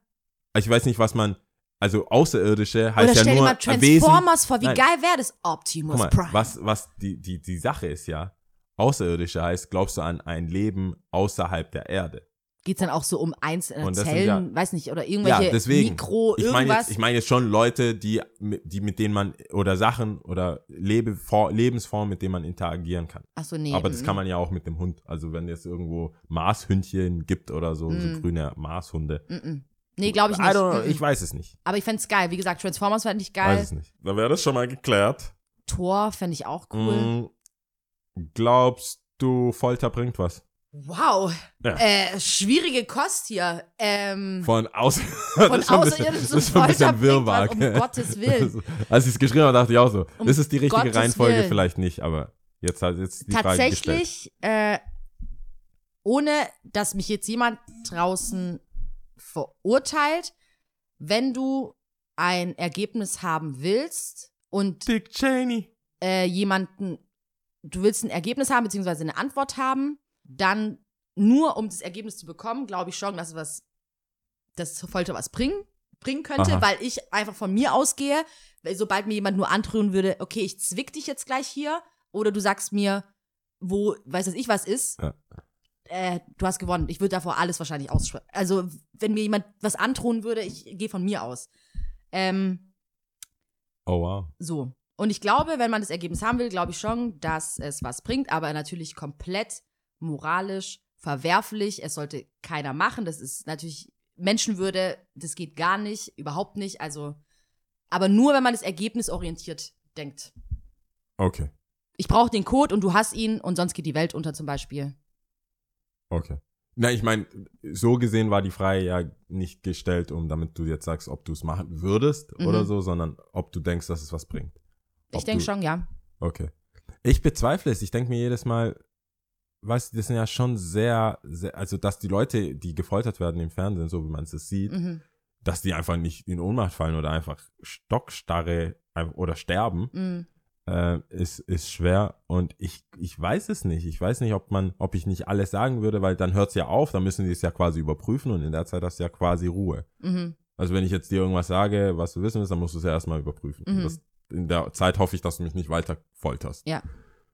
Ich weiß nicht, was man, also Außerirdische heißt Oder ja stell dir nur mal Wesen. Transformers vor. Wie Nein. geil wäre das? Optimus mal, Prime. was, was die, die, die Sache ist ja, Außerirdische heißt, glaubst du an ein Leben außerhalb der Erde? Geht's dann auch so um einzelne Zellen, weiß nicht, oder irgendwelche ja, deswegen. Mikro, ich meine irgendwas? jetzt, ich meine jetzt schon Leute, die, die mit denen man, oder Sachen oder Lebe, For, Lebensformen, mit denen man interagieren kann. Achso, nee. Aber das kann man ja auch mit dem Hund. Also wenn es irgendwo Marshündchen gibt oder so, Mm. so grüne Marshunde. Mm -mm. Nee, glaube ich I nicht. don't know, ich weiß es nicht. Aber ich fänd's geil. Wie gesagt, Transformers fände ich Weiß geil. es nicht. Da wäre das schon mal geklärt. Thor fände ich auch cool. Mm, glaubst du, Folter bringt was? Wow. Ja. Äh, schwierige Kost hier. Ähm, Von außen. von außerirdischen Das ist schon ein bisschen Wirrwarr. um? Gottes Willen. Als ich es geschrieben habe, dachte ich auch so. Um das ist die richtige Gottes Reihenfolge Willen. vielleicht nicht, aber jetzt hat jetzt die Frage gestellt. Tatsächlich, äh, ohne dass mich jetzt jemand draußen verurteilt, wenn du ein Ergebnis haben willst und Dick Cheney. äh, jemanden, du willst ein Ergebnis haben, beziehungsweise eine Antwort haben, dann nur um das Ergebnis zu bekommen, glaube ich schon, dass was, dass Folter was bringen, bringen könnte, Aha. weil ich einfach von mir ausgehe, weil sobald mir jemand nur androhen würde, okay, ich zwick dich jetzt gleich hier, oder du sagst mir, wo, weiß das ich was ist, Ja. Äh, du hast gewonnen. Ich würde davor alles wahrscheinlich aussprechen. Also, wenn mir jemand was androhen würde, ich gehe von mir aus. Ähm, Oh wow. so. Und ich glaube, wenn man das Ergebnis haben will, glaube ich schon, dass es was bringt, aber natürlich komplett moralisch verwerflich. Es sollte keiner machen. Das ist natürlich Menschenwürde, das geht gar nicht, überhaupt nicht. Also, aber nur, wenn man das Ergebnis orientiert denkt. Okay. Ich brauche den Code und du hast ihn und sonst geht die Welt unter zum Beispiel. Okay. Na, ich meine, so gesehen war die Frage ja nicht gestellt, um damit du jetzt sagst, ob du es machen würdest Mhm. oder so, sondern ob du denkst, dass es was bringt. Ich Ob denke du- schon, ja. Okay. Ich bezweifle es. Ich denke mir jedes Mal, weißt du, das sind ja schon sehr, sehr, also dass die Leute, die gefoltert werden im Fernsehen, so wie man es sieht, Mhm. dass die einfach nicht in Ohnmacht fallen oder einfach stockstarre oder sterben, Mhm. Äh, ist, ist schwer. Und ich, ich weiß es nicht. Ich weiß nicht, ob man, ob ich nicht alles sagen würde, weil dann hört es ja auf, dann müssen die es ja quasi überprüfen und in der Zeit hast du ja quasi Ruhe. Mhm. Also wenn ich jetzt dir irgendwas sage, was du wissen willst, dann musst du es ja erstmal überprüfen. Mhm. Das, in der Zeit hoffe ich, dass du mich nicht weiter folterst. Ja.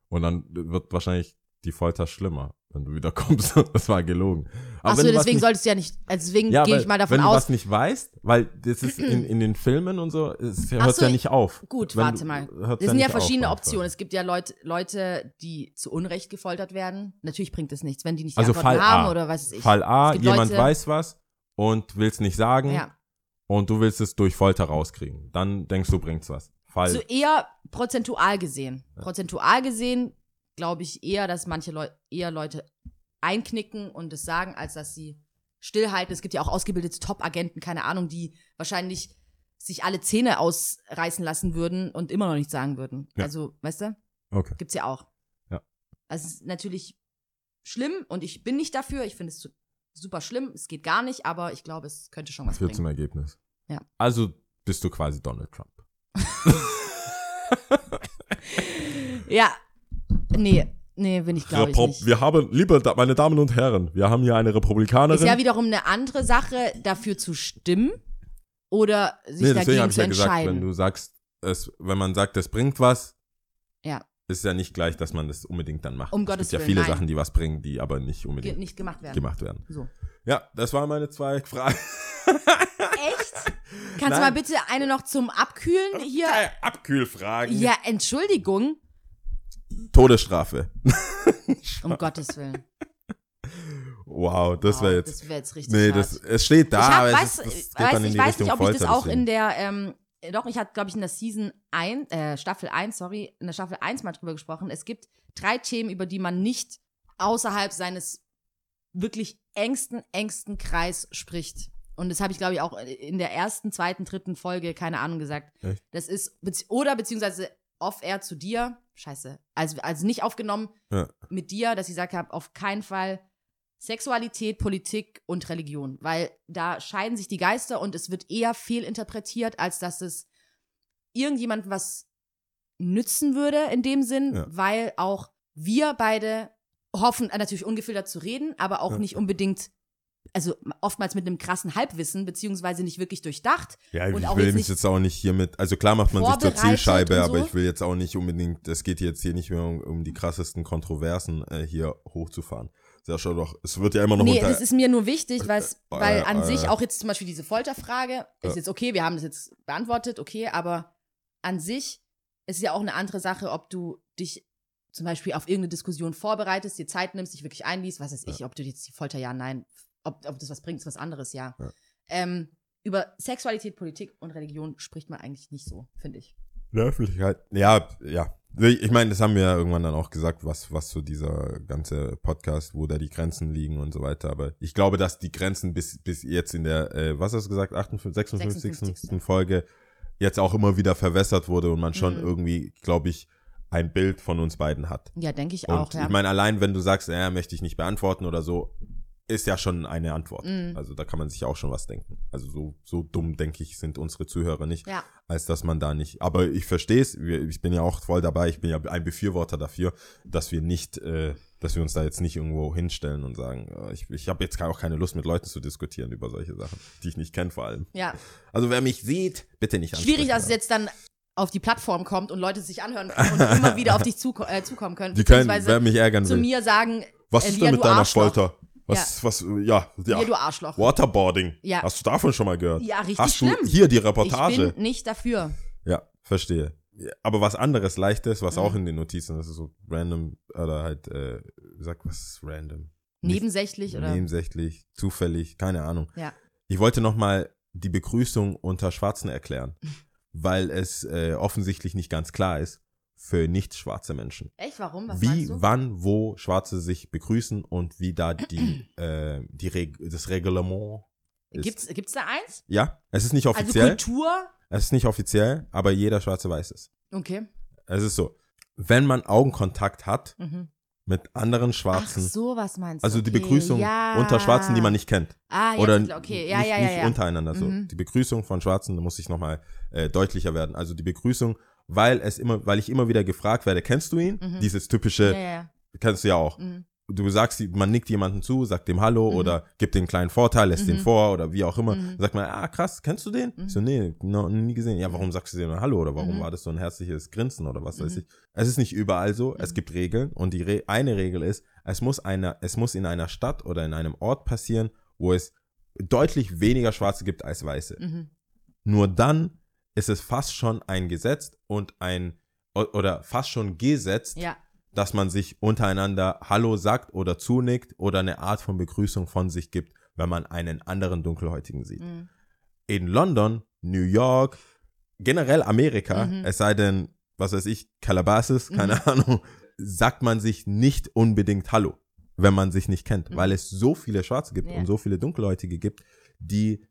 Und dann wird wahrscheinlich die Folter schlimmer, wenn du wieder kommst. das war gelogen. Aber Achso, wenn du deswegen nicht, solltest du ja nicht, also deswegen ja, gehe ich mal davon wenn du aus. was nicht weißt, weil das ist in, in den Filmen und so, es hört so, ja nicht auf. Gut, Wenn warte du- mal. Es sind ja auf verschiedene einfach. Optionen. Es gibt ja Leute, Leute, die zu Unrecht gefoltert werden. Natürlich bringt es nichts, wenn die nicht die Also Fall haben A. oder was weiß ich. Fall A, jemand Leute- weiß was und will es nicht sagen Ja. und du willst es durch Folter rauskriegen. Dann denkst du, bringt's was. Fall So eher prozentual gesehen. Prozentual gesehen glaube ich eher, dass manche Leute eher Leute einknicken und es sagen, als dass sie stillhalten. Es gibt ja auch ausgebildete Top-Agenten, keine Ahnung, die wahrscheinlich sich alle Zähne ausreißen lassen würden und immer noch nichts sagen würden. Ja. Also, weißt du? Okay. Gibt's ja auch. Ja. Also es ist natürlich schlimm und ich bin nicht dafür. Ich finde es su- super schlimm. Es geht gar nicht, aber ich glaube, es könnte schon was Führt bringen. zum Ergebnis. Ja. Also bist du quasi Donald Trump. Ja. Nee, nee, bin ich glaube ich nicht. wir haben, liebe Da- meine Damen und Herren, wir haben hier eine Republikanerin. Ist ja wiederum eine andere Sache, dafür zu stimmen oder sich nee, deswegen dagegen habe ich zu ja gesagt, wenn du sagst, es, wenn man sagt, es bringt was, Ja. ist ja nicht gleich, dass man das unbedingt dann macht. Um es Gottes gibt ja Willen, viele nein. Sachen, die was bringen, die aber nicht Ge unbedingt nicht gemacht werden. gemacht werden. So. Ja, das waren meine zwei Fragen. Echt? Kannst du Nein. mal bitte eine noch zum Abkühlen hier? Drei Abkühlfragen. Ja, Entschuldigung. Todesstrafe. Um Gottes Willen. Wow, das Wow, wäre jetzt. Das wäre jetzt richtig Nee, das, es steht da, ich hab, aber weiß, es, ist, das geht weiß, dann in ich die weiß Richtung nicht, ob ich das Folter, auch deswegen. in der, ähm, doch, ich hatte, glaube ich, in der Season 1, äh, Staffel 1, sorry, in der Staffel 1 mal drüber gesprochen. Es gibt drei Themen, über die man nicht außerhalb seines wirklich engsten, engsten Kreis spricht. Und das habe ich, glaube ich, auch in der ersten, zweiten, dritten Folge, keine Ahnung, gesagt. Echt? Das ist, oder beziehungsweise off-air zu dir, scheiße, also, also nicht aufgenommen Ja. mit dir, dass ich gesagt habe, auf keinen Fall Sexualität, Politik und Religion, weil da scheiden sich die Geister und es wird eher fehlinterpretiert, als dass es irgendjemandem was nützen würde in dem Sinn, Ja. weil auch wir beide hoffen, natürlich ungefiltert zu reden, aber auch Ja. nicht unbedingt, also oftmals mit einem krassen Halbwissen, beziehungsweise nicht wirklich durchdacht. Ja, und ich auch will jetzt mich nicht jetzt auch nicht hiermit, also klar macht man sich zur Zielscheibe, und aber so. ich will jetzt auch nicht unbedingt, es geht jetzt hier nicht mehr um, um die krassesten Kontroversen äh, hier hochzufahren. Ja, schau doch, es wird ja immer noch Nee, unter. das ist mir nur wichtig, weil's, Äh, weil äh, an äh, sich auch jetzt zum Beispiel diese Folterfrage ist Ja. jetzt okay, wir haben das jetzt beantwortet, okay, aber an sich ist ja auch eine andere Sache, ob du dich zum Beispiel auf irgendeine Diskussion vorbereitest, dir Zeit nimmst, dich wirklich einliest, was weiß ich, ob du jetzt die Folter ja, nein, ob, ob das was bringt, ist was anderes, ja. Ja. Ähm, über Sexualität, Politik und Religion spricht man eigentlich nicht so, finde ich. In der Öffentlichkeit. Ja, ja. Ich meine, das haben wir ja irgendwann dann auch gesagt, was, was so dieser ganze Podcast, wo da die Grenzen liegen und so weiter. Aber ich glaube, dass die Grenzen bis, bis jetzt in der, äh, was hast du gesagt, 58, 56. 56. Folge jetzt auch immer wieder verwässert wurde und man schon Mhm. irgendwie, glaube ich, ein Bild von uns beiden hat. Ja, denke ich auch, Und ja. ich meine, allein wenn du sagst, ja, möchte ich nicht beantworten oder so, ist ja schon eine Antwort. Mhm. Also da kann man sich auch schon was denken. Also so, so dumm, denke ich, sind unsere Zuhörer nicht, ja. als dass man da nicht. Aber ich verstehe es, ich bin ja auch voll dabei, ich bin ja ein Befürworter dafür, dass wir nicht, äh, dass wir uns da jetzt nicht irgendwo hinstellen und sagen, äh, ich, ich habe jetzt auch keine Lust mit Leuten zu diskutieren über solche Sachen, die ich nicht kenne vor allem. ja. Also wer mich sieht, bitte nicht Schwierig, dass es ansprechen. jetzt dann auf die Plattform kommt und Leute sich anhören können und immer wieder auf dich zuko äh, zukommen können. Die können, beziehungsweise wer mich ärgern zu will. mir sagen, Was äh, ist Lia, denn mit deiner Arschloch. Folter? Was, was, ja, ja. Lia, du Arschloch. Waterboarding. Ja. Hast du davon schon mal gehört? Ja, richtig Hast du schlimm. hier die Ich Reportage? bin nicht dafür. Ja, verstehe. Aber was anderes, leichtes, was Mhm. auch in den Notizen, das ist so random, oder halt, äh, wie sagt was ist random? Nicht Nebensächlich oder? Nebensächlich, zufällig, keine Ahnung. Ja. Ich wollte nochmal die Begrüßung unter Schwarzen erklären, weil es äh, offensichtlich nicht ganz klar ist für nicht schwarze Menschen. Echt, warum? Was wie, wann, wo Schwarze sich begrüßen und wie da die, äh, die Reg das Reglement ist. Gibt's, gibt's da eins? Ja, es ist nicht Also offiziell. Kultur? es ist nicht offiziell, aber jeder Schwarze weiß es. Okay. Es ist so, wenn man Augenkontakt hat Mhm. mit anderen Ach Schwarzen, so, was meinst du? also die okay. Begrüßung ja. unter Schwarzen, die man nicht kennt. Ah, jetzt, Oder okay, ja, nicht, ja, ja, nicht ja. untereinander so. Mhm. Die Begrüßung von Schwarzen muss ich nochmal äh, deutlicher werden. Also die Begrüßung, weil es immer, weil ich immer wieder gefragt werde, kennst du ihn? Mhm. Dieses typische, Ja, ja, kennst du ja auch. Mhm. Du sagst, man nickt jemanden zu, sagt dem Hallo Mhm. oder gibt dem einen kleinen Vorteil, lässt den Mhm. vor oder wie auch immer. Mhm. Sagt man, ah krass, kennst du den? Mhm. Ich so, nee, no, nie gesehen. Ja, warum sagst du nur Hallo oder warum Mhm. war das so ein herzliches Grinsen oder was weiß Mhm. ich? Es ist nicht überall so. Es Mhm. gibt Regeln und die Re eine Regel ist, es muss einer, es muss in einer Stadt oder in einem Ort passieren, wo es deutlich weniger Schwarze gibt als Weiße. Mhm. Nur dann ist es fast schon ein Gesetz und ein oder fast schon gesetzt, Ja. dass man sich untereinander Hallo sagt oder zunickt oder eine Art von Begrüßung von sich gibt, wenn man einen anderen Dunkelhäutigen sieht. Mhm. In London, New York, generell Amerika, Mhm. es sei denn, was weiß ich, Calabasas, Mhm. keine Ahnung, sagt man sich nicht unbedingt Hallo, wenn man sich nicht kennt, Mhm. weil es so viele Schwarze gibt Ja. und so viele Dunkelhäutige gibt, die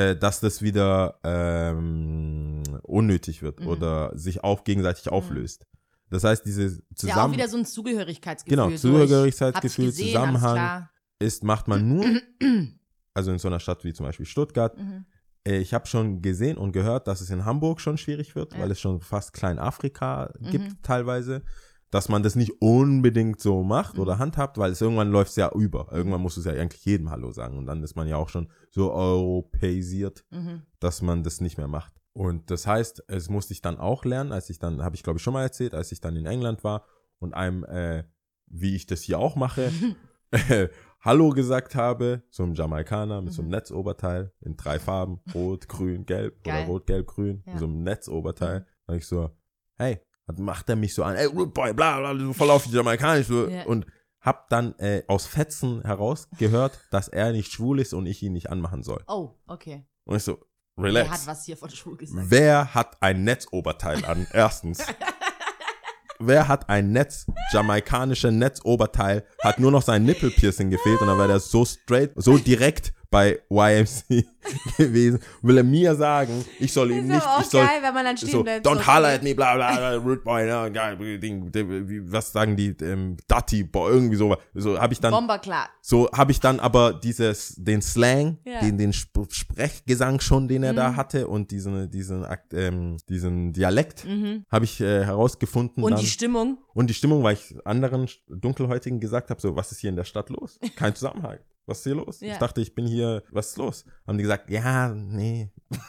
äh, dass das wieder ähm, unnötig wird Mhm. oder sich auch gegenseitig auflöst. Das heißt, diese Ist ja auch zusammen wieder so ein Zugehörigkeitsgefühl. Genau, Zugehörigkeitsgefühl, gesehen, Zusammenhang. ist, macht man nur, also in so einer Stadt wie zum Beispiel Stuttgart. Mhm. Äh, Ich habe schon gesehen und gehört, dass es in Hamburg schon schwierig wird, Ja. weil es schon fast Kleinafrika gibt Mhm. teilweise. Dass man das nicht unbedingt so macht Mhm. oder handhabt, weil es irgendwann läuft es ja über. Irgendwann musst du es ja eigentlich jedem Hallo sagen und dann ist man ja auch schon so europäisiert, Mhm. dass man das nicht mehr macht. Und das heißt, es musste ich dann auch lernen, als ich dann, habe ich glaube ich schon mal erzählt, als ich dann in England war und einem, äh, wie ich das hier auch mache, äh, Hallo gesagt habe, einem Jamaikaner mit so einem Netzoberteil in drei Farben, rot, grün, gelb Geil. oder rot, gelb, grün, Ja. so einem Netzoberteil. Dann ich so, hey, dann macht er mich so an, ey, Rude Boy, bla, bla, so voll auf die Jamaikanisch so, Ja. und hab dann äh, aus Fetzen herausgehört, dass er nicht schwul ist und ich ihn nicht anmachen soll. Oh, okay. Und ich so, Wer relax. hat was hier von Schule gesagt? Wer hat ein Netzoberteil an? Erstens. Wer hat ein Netz, jamaikanische Netzoberteil, hat nur noch sein Nippelpiercing gefehlt und dann wäre der so straight, so direkt bei YMC gewesen. Will er mir sagen, ich soll ihm nicht, ich soll, geil, wenn man dann stehen so, bleibt. don't so, holler at me, bla bla, bla rude boy, ne, was sagen die, ähm, Dutty boy, irgendwie so, so habe ich dann, Bomber klar. so habe ich dann aber dieses, den Slang, Ja. den, den Sp Sprechgesang schon, den er da Mhm. hatte und diesen, diesen, ähm, diesen Dialekt Mhm. habe ich äh, herausgefunden. Und dann. die Stimmung. und die Stimmung, weil ich anderen Dunkelhäutigen gesagt habe, so, was ist hier in der Stadt los? Kein Zusammenhang. Was ist hier los? Ja. Ich dachte, ich bin hier, was ist los? Haben die gesagt, ja, nee.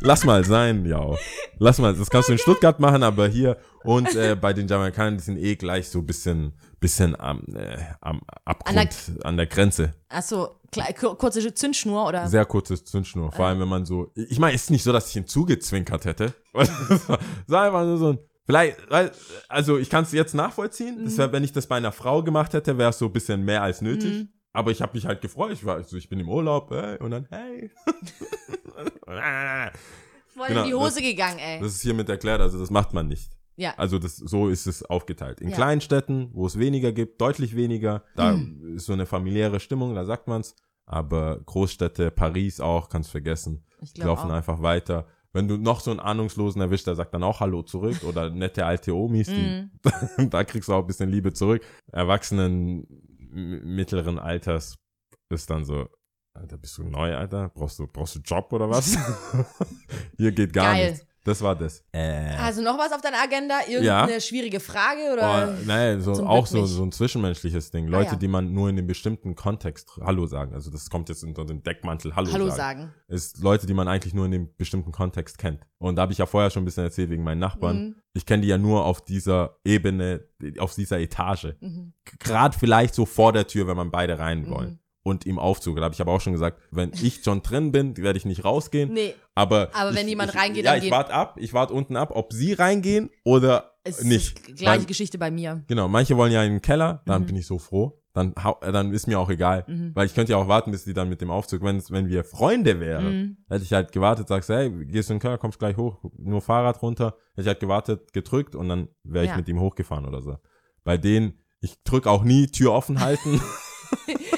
Lass mal sein, ja. Lass mal, das kannst du in Stuttgart machen, aber hier und äh, bei den Jamaikanern, die sind eh gleich so ein bisschen, bisschen am, äh, am Abgrund, an der, Grenze. Achso, kurze Zündschnur oder? Sehr kurzes Zündschnur. Vor allem, wenn man so, ich meine, es ist nicht so, dass ich ihn zugezwinkert hätte. Es war einfach nur so ein, vielleicht, weil- also ich kann es jetzt nachvollziehen. Das wär, wenn ich das bei einer Frau gemacht hätte, wäre es so ein bisschen mehr als nötig. Mhm. Aber ich habe mich halt gefreut. Ich war, also ich bin im Urlaub, ey, und dann, hey. Voll Genau, in die Hose gegangen, ey. Das ist hiermit erklärt, also das macht man nicht. Ja. Also das, so ist es aufgeteilt. In Ja. kleinen Städten, wo es weniger gibt, deutlich weniger, da Hm. ist so eine familiäre Stimmung, da sagt man's. Aber Großstädte, Paris auch, kannst vergessen. Ich Die glaube laufen auch. einfach weiter. Wenn du noch so einen Ahnungslosen erwischt, der sagt dann auch Hallo zurück oder nette alte Omis, die, Mhm. da kriegst du auch ein bisschen Liebe zurück. Erwachsenen mittleren Alters ist dann so, Alter, bist du neu, Alter? Brauchst du, brauchst du Job oder was? Hier geht gar Geil. nichts. Das war das. Äh. Also noch was auf deiner Agenda? Irgendeine schwierige Frage oder? Oh, nein, so, auch so, so ein zwischenmenschliches Ding. Ah, Leute, ja. die man nur in einem bestimmten Kontext Hallo sagen. Also das kommt jetzt unter den Deckmantel Hallo, Hallo sagen. sagen. Ist Leute, die man eigentlich nur in dem bestimmten Kontext kennt. Und da habe ich ja vorher schon ein bisschen erzählt wegen meinen Nachbarn. Mhm. Ich kenne die ja nur auf dieser Ebene, auf dieser Etage. Mhm. Gerade vielleicht so vor der Tür, wenn man beide rein Mhm. Und im Aufzug. Da habe ich aber auch schon gesagt, wenn ich schon drin bin, werde ich nicht rausgehen. Nee, Aber, Aber wenn ich, jemand ich, reingeht, ja, dann ich warte ab, ich warte unten ab, ob sie reingehen oder es nicht. ist die gleiche Weil- Geschichte bei mir. Genau, manche wollen ja in den Keller, dann Mhm. bin ich so froh. Dann, äh, dann ist mir auch egal. Mhm. Weil ich könnte ja auch warten, bis die dann mit dem Aufzug, wenn, wenn wir Freunde wären, Mhm. hätte ich halt gewartet, sagst, hey, gehst du in den Keller, kommst gleich hoch, nur Fahrrad runter. Hätte ich halt gewartet, gedrückt und dann wäre ich Ja. mit ihm hochgefahren oder so. Bei denen, ich drück auch nie Tür offen halten.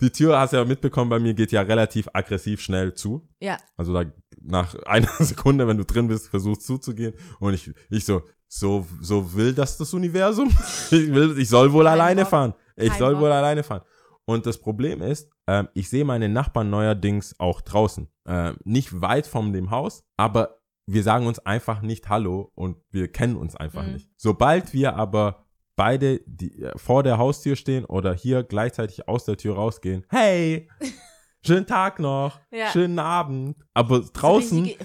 Die Tür, hast du ja mitbekommen, bei mir geht ja relativ aggressiv schnell zu. Ja. Also da nach einer Sekunde, wenn du drin bist, versuchst zuzugehen. Und ich, ich so, so, so will das das Universum. Ich will, ich soll wohl Kein alleine Bock. fahren. Ich Kein soll Bock. wohl alleine fahren. Und das Problem ist, ähm, ich sehe meine Nachbarn neuerdings auch draußen. Ähm, nicht weit von dem Haus, aber wir sagen uns einfach nicht Hallo und wir kennen uns einfach Mhm. nicht. Sobald wir aber beide die, äh, vor der Haustür stehen oder hier gleichzeitig aus der Tür rausgehen, hey, schönen Tag noch, Ja. schönen Abend. Aber draußen, gi-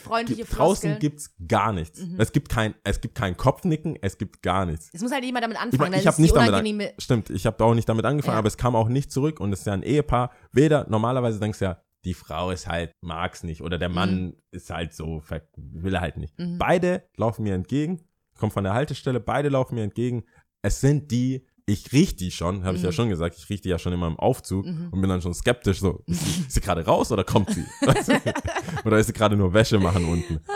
draußen gibt's gar nichts. Mhm. Es gibt kein, es gibt kein Kopfnicken, es gibt gar nichts. Es muss halt jemand damit Ich, anfangen. mein, ich das habe nicht damit an, stimmt, ich habe auch nicht damit angefangen, Ja. aber es kam auch nicht zurück und es ist ja ein Ehepaar. Weder normalerweise denkst du ja, die Frau ist halt mag's nicht oder der Mann ist halt so will er halt nicht. Mhm. Beide laufen mir entgegen, kommen von der Haltestelle, beide laufen mir entgegen. Es sind die, ich riech die schon, habe ich ja Mhm. schon gesagt, ich riech die ja schon immer im Aufzug Mhm. und bin dann schon skeptisch so, ist sie, ist sie gerade raus oder kommt sie? oder ist sie gerade nur Wäsche machen unten?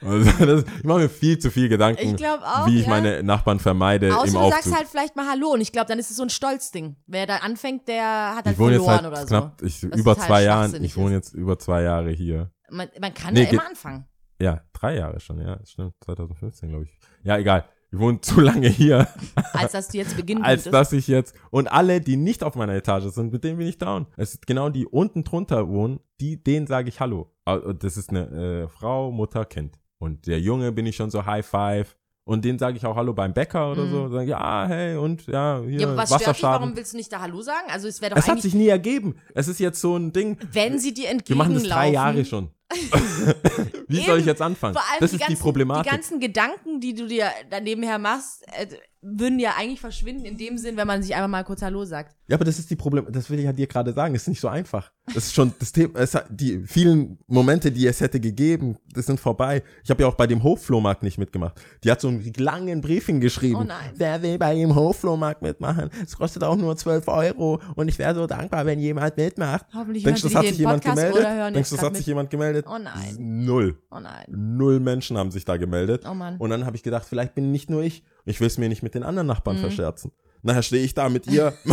Also das, ich mache mir viel zu viel Gedanken, Ich auch. wie ich ja. meine Nachbarn vermeide Außer im du Aufzug. sagst halt vielleicht mal Hallo und ich glaube, dann ist es so ein Stolzding. Wer da anfängt, der hat halt ich wohne jetzt verloren halt oder knapp, so. ich, über zwei Jahren, ich wohne jetzt über zwei Jahre hier. Man, man kann Nee, ja immer anfangen. Ja, drei Jahre schon, ja, stimmt, 2015 glaube ich. Ja, egal. Ich wohne zu lange hier, Als dass du jetzt beginnen als dass ich jetzt, und alle, die nicht auf meiner Etage sind, mit denen bin ich down. Es sind genau die unten drunter wohnen, die, denen sage ich Hallo. Das ist eine äh, Frau, Mutter, Kind. Und der Junge bin ich schon so High Five. Und denen sage ich auch Hallo beim Bäcker oder Mhm. so. Sagen, ja, hey, und ja, hier, Ja, aber was stört dich? Warum willst du nicht da Hallo sagen? Also es wäre doch es hat sich nie ergeben. Es ist jetzt so ein Ding. wenn sie dir Wir entgegenlaufen. machen das drei Jahre schon. Wie soll ich jetzt anfangen? Vor allem Das die ist ganzen, die Problematik. Die ganzen Gedanken, die du dir dann nebenher machst, äh, würden ja eigentlich verschwinden in dem Sinn, wenn man sich einfach mal kurz Hallo sagt. Ja, aber das ist die Problem, das will ich ja dir gerade sagen, das ist nicht so einfach. Das ist schon das Thema, es hat, die vielen Momente, die es hätte gegeben, das sind vorbei. Ich habe ja auch bei dem Hofflohmarkt nicht mitgemacht. Die hat so einen langen Briefing geschrieben. Oh nein. Wer will bei dem Hofflohmarkt mitmachen? Es kostet auch nur 12 Euro und ich wäre so dankbar, wenn jemand mitmacht. Hoffentlich Denkst du, das hat sich jemand Podcast gemeldet? Denkst du, das hat grad sich mit. jemand gemeldet? Oh nein. Null. Oh nein. Null Menschen haben sich da gemeldet. Oh Mann. Und dann habe ich gedacht, vielleicht bin nicht nur ich. Ich will es mir nicht mit den anderen Mhm. Nachbarn verscherzen. Nachher stehe ich da mit ihr.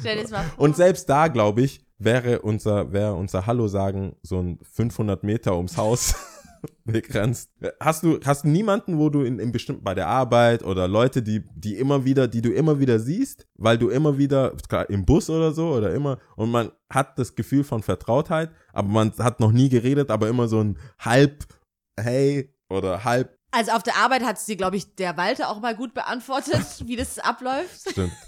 Stell dir mal vor. und selbst da, glaube ich, wäre unser, wäre unser Hallo sagen so ein 500 Meter ums Haus begrenzt. Hast du, hast du niemanden, wo du in, in bestimmt bei der Arbeit oder Leute, die, die immer wieder, die du immer wieder siehst, weil du immer wieder, klar, im Bus oder so oder immer, und man hat das Gefühl von Vertrautheit, aber man hat noch nie geredet, aber immer so ein halb, hey, oder halb, Also auf der Arbeit hat es dir, glaube ich, der Walter auch mal gut beantwortet, wie das abläuft. stimmt.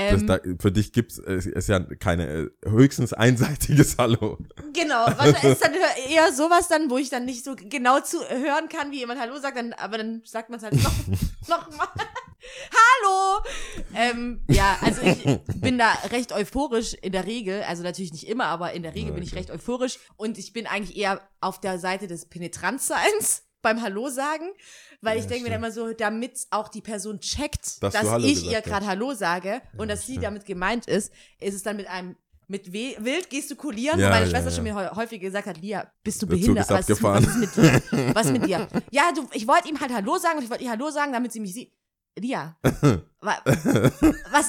Ähm, da, für dich gibt's es ist ja keine äh, höchstens einseitiges Hallo. genau, was ist dann eher sowas dann, wo ich dann nicht so genau zu hören kann, wie jemand Hallo sagt, dann, aber dann sagt man es halt noch, noch mal. Hallo! Ähm, ja, also ich bin da recht euphorisch in der Regel, also natürlich nicht immer, aber in der Regel bin ich recht euphorisch und ich bin eigentlich eher auf der Seite des Penetranzseins beim Hallo sagen, weil ich Ja, denke mir immer so, damit auch die Person checkt, Dass dass, ich ihr gerade Hallo sage und dass sie stimmt. damit gemeint ist, ist es dann mit einem mit we wild gestikulieren, Ja, wo meine ja, Schwester ja. schon mir häufig gesagt hat, Lia, bist du Der Zug behindert? ist Was ist, abgefahren. was ist mit dir? Was mit dir? Ja, du, ich wollte ihm halt Hallo sagen und ich wollte ihr Hallo sagen, damit sie mich sieht. Lia, wa, was?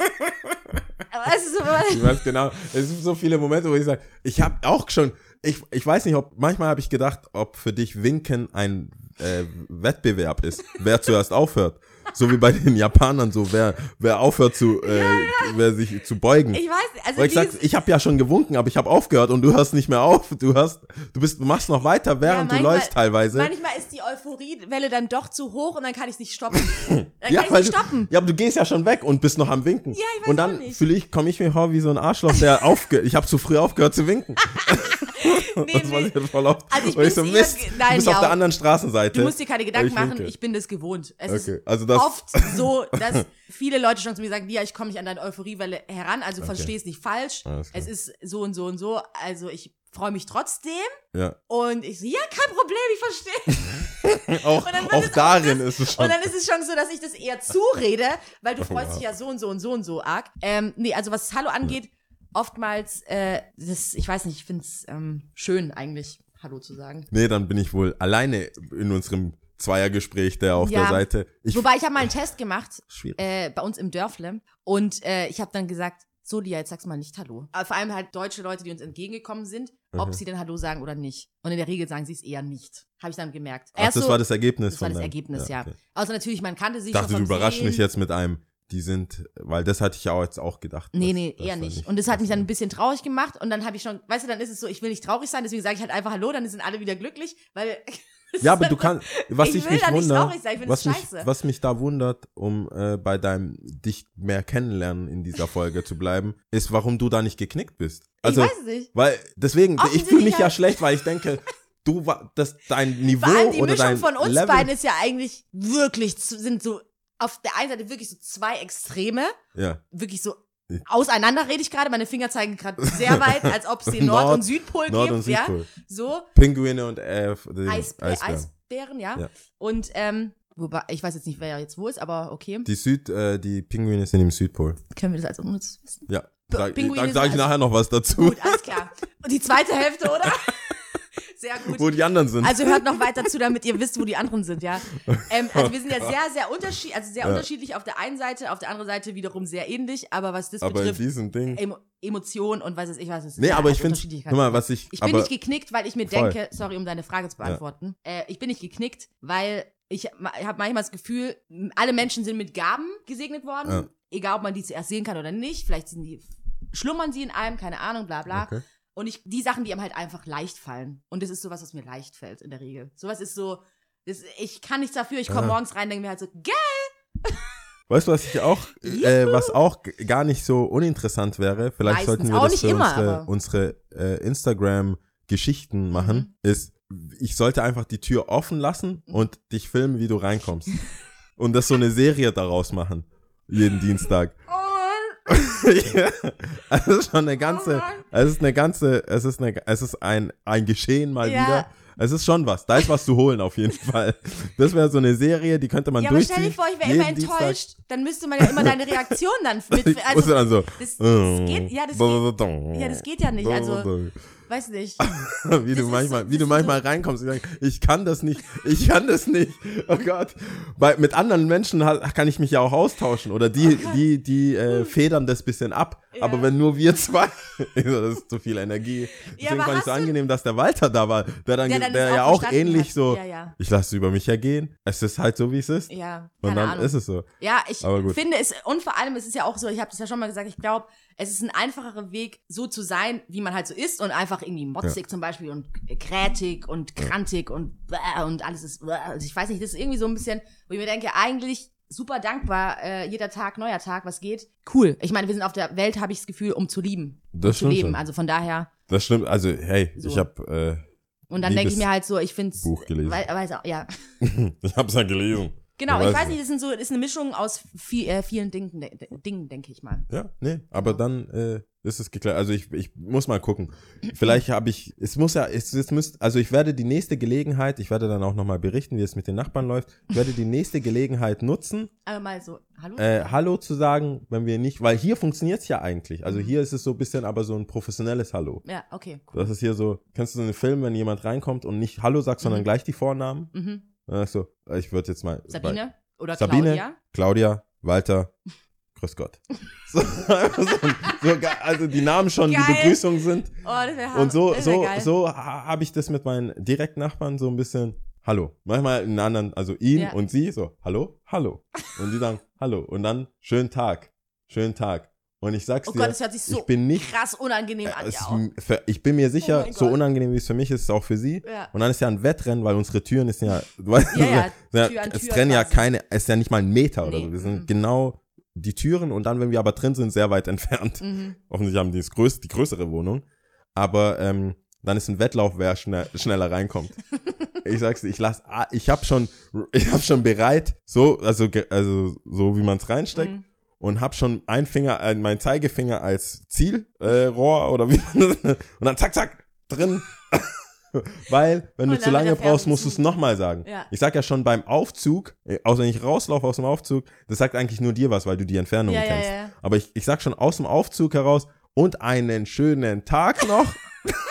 Was ist so, Ich weiß genau, es sind so viele Momente, wo ich sage, ich habe auch schon, ich, ich weiß nicht, ob, manchmal habe ich gedacht, ob für dich Winken ein äh, Wettbewerb ist, wer zuerst aufhört. So wie bei den Japanern, so wer, wer aufhört zu, äh, wer sich zu beugen. ich weiß also Weil ich sag, ich habe ja schon gewunken, aber ich habe aufgehört und du hörst nicht mehr auf. Du hast, du bist, du machst noch weiter, während Ja, du manchmal- läufst teilweise. Manchmal ist die Euphoriewelle dann doch zu hoch und dann kann ich nicht stoppen. Dann ja, kann ich weil nicht du, stoppen. ja, aber du gehst ja schon weg und bist noch am Winken. Ja, ich weiß und dann fühle ich, komme ich mir vor wie so ein Arschloch, der aufge, ich habe zu früh aufgehört zu winken. Nee, das nee. voll oft. Also ich Und ich so, Mist, ge- du nein, bist ja, auf der anderen Straßenseite. Du musst dir keine Gedanken Ich machen, winke. ich bin das gewohnt. Es Okay, ist also das- oft so, dass viele Leute schon zu mir sagen, ja, ich komme nicht an deine Euphoriewelle heran, also versteh es nicht falsch. Es ist so und so und so, also ich freue mich trotzdem Ja. und ich so, ja, kein Problem, ich verstehe. Auch, auch darin ist es schon. Und dann ist es schon so, dass ich das eher zurede, weil du freust dich ja so und so und so und so arg. Ähm, nee, also was Hallo angeht, oftmals, äh, das, ich weiß nicht, ich finde es ähm, schön eigentlich, Hallo zu sagen. Nee, dann bin ich wohl alleine in unserem Zweiergespräch der auf Ja. der Seite. Ich, Wobei ich habe mal einen Test gemacht, äh, bei uns im Dörfle und äh, ich habe dann gesagt, so Lia, jetzt sag's mal nicht Hallo. Aber vor allem halt deutsche Leute, die uns entgegengekommen sind, ob Mhm. sie denn Hallo sagen oder nicht. Und in der Regel sagen sie es eher nicht. Habe ich dann gemerkt. Ach, Erst das so- war das Ergebnis das war das Ergebnis, ja. okay. Also natürlich, man kannte sich Ich dachte, du überraschst mich jetzt mit einem, die sind, weil das hatte ich ja auch jetzt auch gedacht. Nee, dass- nee, dass eher da nicht. Und das hat mich dann da- ein bisschen traurig gemacht und dann habe ich schon, weißt du, dann ist es so, ich will nicht traurig sein, deswegen sage ich halt einfach Hallo, dann sind alle wieder glücklich, weil. Ja, aber du kannst, was Ich ich, will mich da nicht wundert, traurig sein, ich find was mich, scheiße. was mich da wundert, um äh, bei deinem dich mehr kennenlernen in dieser Folge zu bleiben, ist, warum du da nicht geknickt bist. Also, ich weiß es nicht. weil deswegen, ich fühle mich ja schlecht, weil ich denke, du war, das dein Niveau Vor allem die oder Mischung dein von uns Level, beiden ist ja eigentlich wirklich, zu- sind so auf der einen Seite wirklich so zwei Extreme, ja, wirklich so auseinander rede ich gerade, meine Finger zeigen gerade sehr weit, als ob es den Nord- Nord- und Südpol Nord- gibt, und Südpol. ja, so. Pinguine und äh, die Eis, äh, Eisbären. Eisbären, ja. Ja. Und, ähm, wobei, ich weiß jetzt nicht, wer jetzt wo ist, aber okay. Die Süd, äh, die Pinguine sind im Südpol. Können wir das als unnütz wissen? Ja. Sag, Pinguine dann sage ich also- nachher noch was dazu, Gut, alles klar. Und die zweite Hälfte, oder? Sehr gut. wo die anderen sind. Also hört noch weiter zu, damit ihr wisst, wo die anderen sind, ja. Ähm, also wir sind ja sehr, sehr unterschiedlich, also sehr Ja. unterschiedlich auf der einen Seite, auf der anderen Seite wiederum sehr ähnlich, aber was das aber in betrifft, diesem Ding. Emo Emotionen und was ist ich weiß es Nee, ja, aber ich finde, guck mal, was ich, Ich bin nicht geknickt, weil ich mir Voll. denke, sorry, um deine Frage zu beantworten, äh, ich bin nicht geknickt, weil ich habe manchmal das Gefühl, alle Menschen sind mit Gaben gesegnet worden, Ja. egal ob man die zuerst sehen kann oder nicht, vielleicht sind die, schlummern sie in einem, keine Ahnung, bla bla. Okay. Und ich, die Sachen, die einem halt einfach leicht fallen. Und das ist sowas, was mir leicht fällt in der Regel. Sowas ist so, das, ich kann nichts dafür, ich komme Ah. morgens rein, denke mir halt so, geil, Weißt du, was ich auch, äh, was auch gar nicht so uninteressant wäre? Vielleicht Meistens sollten wir das für immer, unsere, unsere äh, Instagram Geschichten machen, ist, ich sollte einfach die Tür offen lassen und dich filmen, wie du reinkommst. und das so eine Serie daraus machen. Jeden Dienstag. Oh ja, es ist schon eine ganze, Mann. es ist eine ganze, es ist eine, es ist ein, ein Geschehen mal Ja. wieder. Es ist schon was. Da ist was zu holen auf jeden Fall. Das wäre so eine Serie, die könnte man Ja, aber durchziehen. stell dir vor, ich wäre immer Dienstag. enttäuscht. Dann müsste man ja immer deine Reaktion dann mit. Also, dann so. das, das geht, ja, das geht, geht, ja, das geht ja nicht. Also, weiß nicht. wie Das du manchmal, so- wie du manchmal so- reinkommst und sagst, ich kann das nicht, ich kann das nicht. Oh Gott. Bei, mit anderen Menschen kann ich mich ja auch austauschen oder die, die, die äh, federn das bisschen ab. Ja. Aber wenn nur wir zwei, das ist zu viel Energie. Deswegen aber fand ich so angenehm, dass der Walter da war, der dann, Der dann der ja auch ähnlich hat. so, Ja, ja. ich lasse es über mich ergehen. Es ist halt so, wie es ist. Ja, Und dann Ahnung. ist es so. Ja, ich finde es, und vor allem, es ist ja auch so, ich habe das ja schon mal gesagt, ich glaube, es ist ein einfacherer Weg, so zu sein, wie man halt so ist und einfach irgendwie motzig zum Beispiel und krätig und krantig und und alles ist, also ich weiß nicht, das ist irgendwie so ein bisschen, wo ich mir denke, eigentlich super dankbar, äh, jeder Tag, neuer Tag, was geht. Cool. Ich meine, wir sind auf der Welt, habe ich das Gefühl, um zu lieben. Das zu stimmt leben. schon. Also von daher, Das stimmt. Also, hey, So. ich habe äh, und dann denke ich mir halt so, ich finde es, Buch gelesen. weiß auch, ja. ich habe es ja gelesen. Genau, ich weiß nicht, das, sind so, das ist eine Mischung aus viel, äh, vielen Dingen, de- Dingen, denke ich mal. Ja, nee, aber dann äh, ist es geklärt. Also ich, ich muss mal gucken. Vielleicht habe ich, es muss ja, es, es müsst, also ich werde die nächste Gelegenheit, ich werde dann auch nochmal berichten, wie es mit den Nachbarn läuft. Ich werde die nächste Gelegenheit nutzen, Aber mal so, hallo? äh, Hallo zu sagen, wenn wir nicht, weil hier funktioniert es ja eigentlich. Also Mhm. hier ist es so ein bisschen aber so ein professionelles Hallo. ja, okay, cool. Das ist hier so, kennst du so einen Film, wenn jemand reinkommt und nicht Hallo sagt, sondern Mhm. gleich die Vornamen? Mhm. Äh, ich würde jetzt mal. Sabine oder Sabine, Claudia? Claudia, Walter, grüß Gott. So, einfach so, also die Namen schon, Geil. die Begrüßungen sind. Oh, das wäre Und so, das wär so, geil. so ha- habe ich das mit meinen Direktnachbarn so ein bisschen, hallo. Manchmal einen anderen, also ihn Ja. und sie, so, hallo, hallo. Und die sagen, hallo. Und dann, schönen Tag, schönen Tag. Und ich sag's Oh dir, Gott, das hört sich so ich bin nicht, krass unangenehm an. es, für- ich bin mir sicher, Oh so unangenehm wie es für mich ist, ist es auch für sie. Ja. Und dann ist ja ein Wettrennen, weil unsere Türen ist ja, du weißt, Ja, ja, Tür es Tür trennen ja keine, es ist ja nicht mal ein Meter oder Nee, so. Wir sind mhm. genau die Türen und dann, wenn wir aber drin sind, sehr weit entfernt. Mhm. Offensichtlich haben die das größte, die größere Wohnung. Aber ähm, dann ist ein Wettlauf, wer schnell, schneller reinkommt. ich sag's dir, ich lass, ah, ich habe schon, ich habe schon bereit, so, also, also so wie man es reinsteckt. Mhm. Und hab schon ein Finger, äh, mein Zeigefinger als Zielrohr äh, oder wie man das Und dann zack, zack, drin. Weil, wenn Und du zu lange brauchst, musst du es nochmal sagen. Ja. Ich sag ja schon beim Aufzug, äh, außer wenn ich rauslaufe aus dem Aufzug, das sagt eigentlich nur dir was, weil du die Entfernung ja, kennst. ja. Aber ich, ich sag schon aus dem Aufzug heraus und einen schönen Tag noch.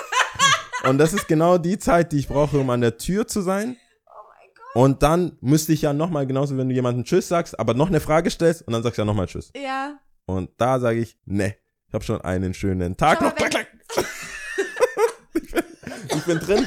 und das ist genau die Zeit, die ich brauche, um an der Tür zu sein. Und dann müsste ich ja nochmal, genauso wenn du jemandem Tschüss sagst, aber noch eine Frage stellst und dann sagst du ja nochmal Tschüss. Ja. Und da sage ich, ne, ich habe schon einen schönen Tag noch. Klack, klack. ich, bin, ich bin drin.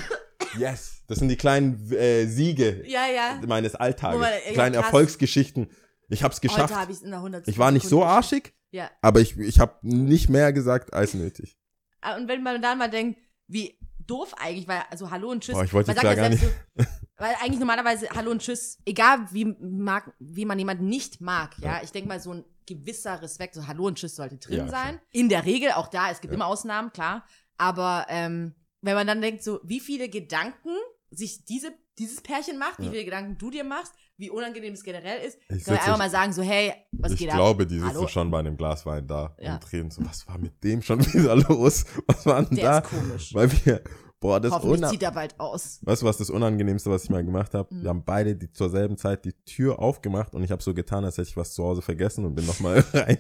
Yes. Das sind die kleinen äh, Siege Ja, ja. meines Alltages. Man- ja, Kleine krass. Erfolgsgeschichten. Ich hab's geschafft. Habe ich es in der 100. Ich war nicht so arschig, Ja. aber ich, ich habe nicht mehr gesagt als nötig. Ah, Und wenn man dann mal denkt, wie doof eigentlich, weil, also Hallo und Tschüss. Boah, ich wollte da gar selbst So, weil eigentlich normalerweise Hallo und Tschüss, egal wie, mag, wie man jemanden nicht mag, ja, ich denke mal, so ein gewisser Respekt, so Hallo und Tschüss sollte drin Ja, sein. In der Regel, auch da, es gibt immer Ausnahmen, klar. Aber ähm, wenn man dann denkt, so, wie viele Gedanken sich diese, dieses Pärchen macht, wie Ja. viele Gedanken du dir machst, wie unangenehm es generell ist, Ich kann man einfach mal sagen, so, hey, was ich geht glaube, ab? die sitzen Hallo? schon bei einem Glas Wein da Ja. und drehen so, was war mit dem schon wieder los? Was war denn Der da? ist komisch. Weil wir, boah, das Hoffentlich zieht er bald aus. Weißt du, was das Unangenehmste, was ich mal gemacht habe? Mhm. Wir haben beide die, zur selben Zeit die Tür aufgemacht und ich habe so getan, als hätte ich was zu Hause vergessen und bin nochmal rein.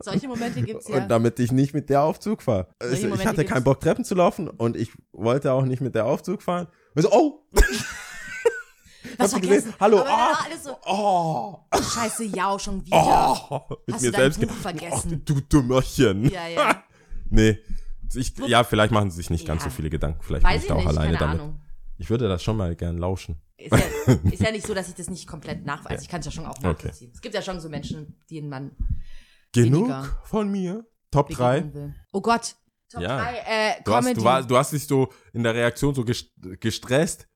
Solche Momente gibt's ja. Und damit ich nicht mit der Aufzug fahre. Also, ich Momente hatte keinen. Bock, Treppen zu laufen und ich wollte auch nicht mit der Aufzug fahren. Und so, oh! Was du vergessen? gesehen? Hallo, ah! alles so, Oh! scheiße, ja, schon wieder. Oh! Mit Hast mir du dein selbst Buch ge- vergessen? Oh, du Dummerchen. Ja, ja. Nee. Ich, ja, vielleicht machen sie sich nicht ganz Ja. so viele Gedanken. Vielleicht Weiß bin ich da auch nicht, alleine keine damit. Ahnung. Ich würde das schon mal gern lauschen. Ist ja, ist ja nicht so, dass ich das nicht komplett nachvollziehe. Also ich kann es ja schon auch nachvollziehen. Es gibt ja schon so Menschen, denen man Genug von mir. Top 3. begegnen will. Oh Gott. Top Ja. 3, äh, Du hast, du, war, du hast dich so in der Reaktion so gest- gestresst,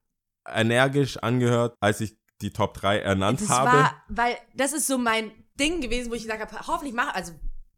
energisch angehört, als ich die Top 3 ernannt das habe. war, weil das ist so mein Ding gewesen, wo ich gesagt habe, hoffentlich mache, also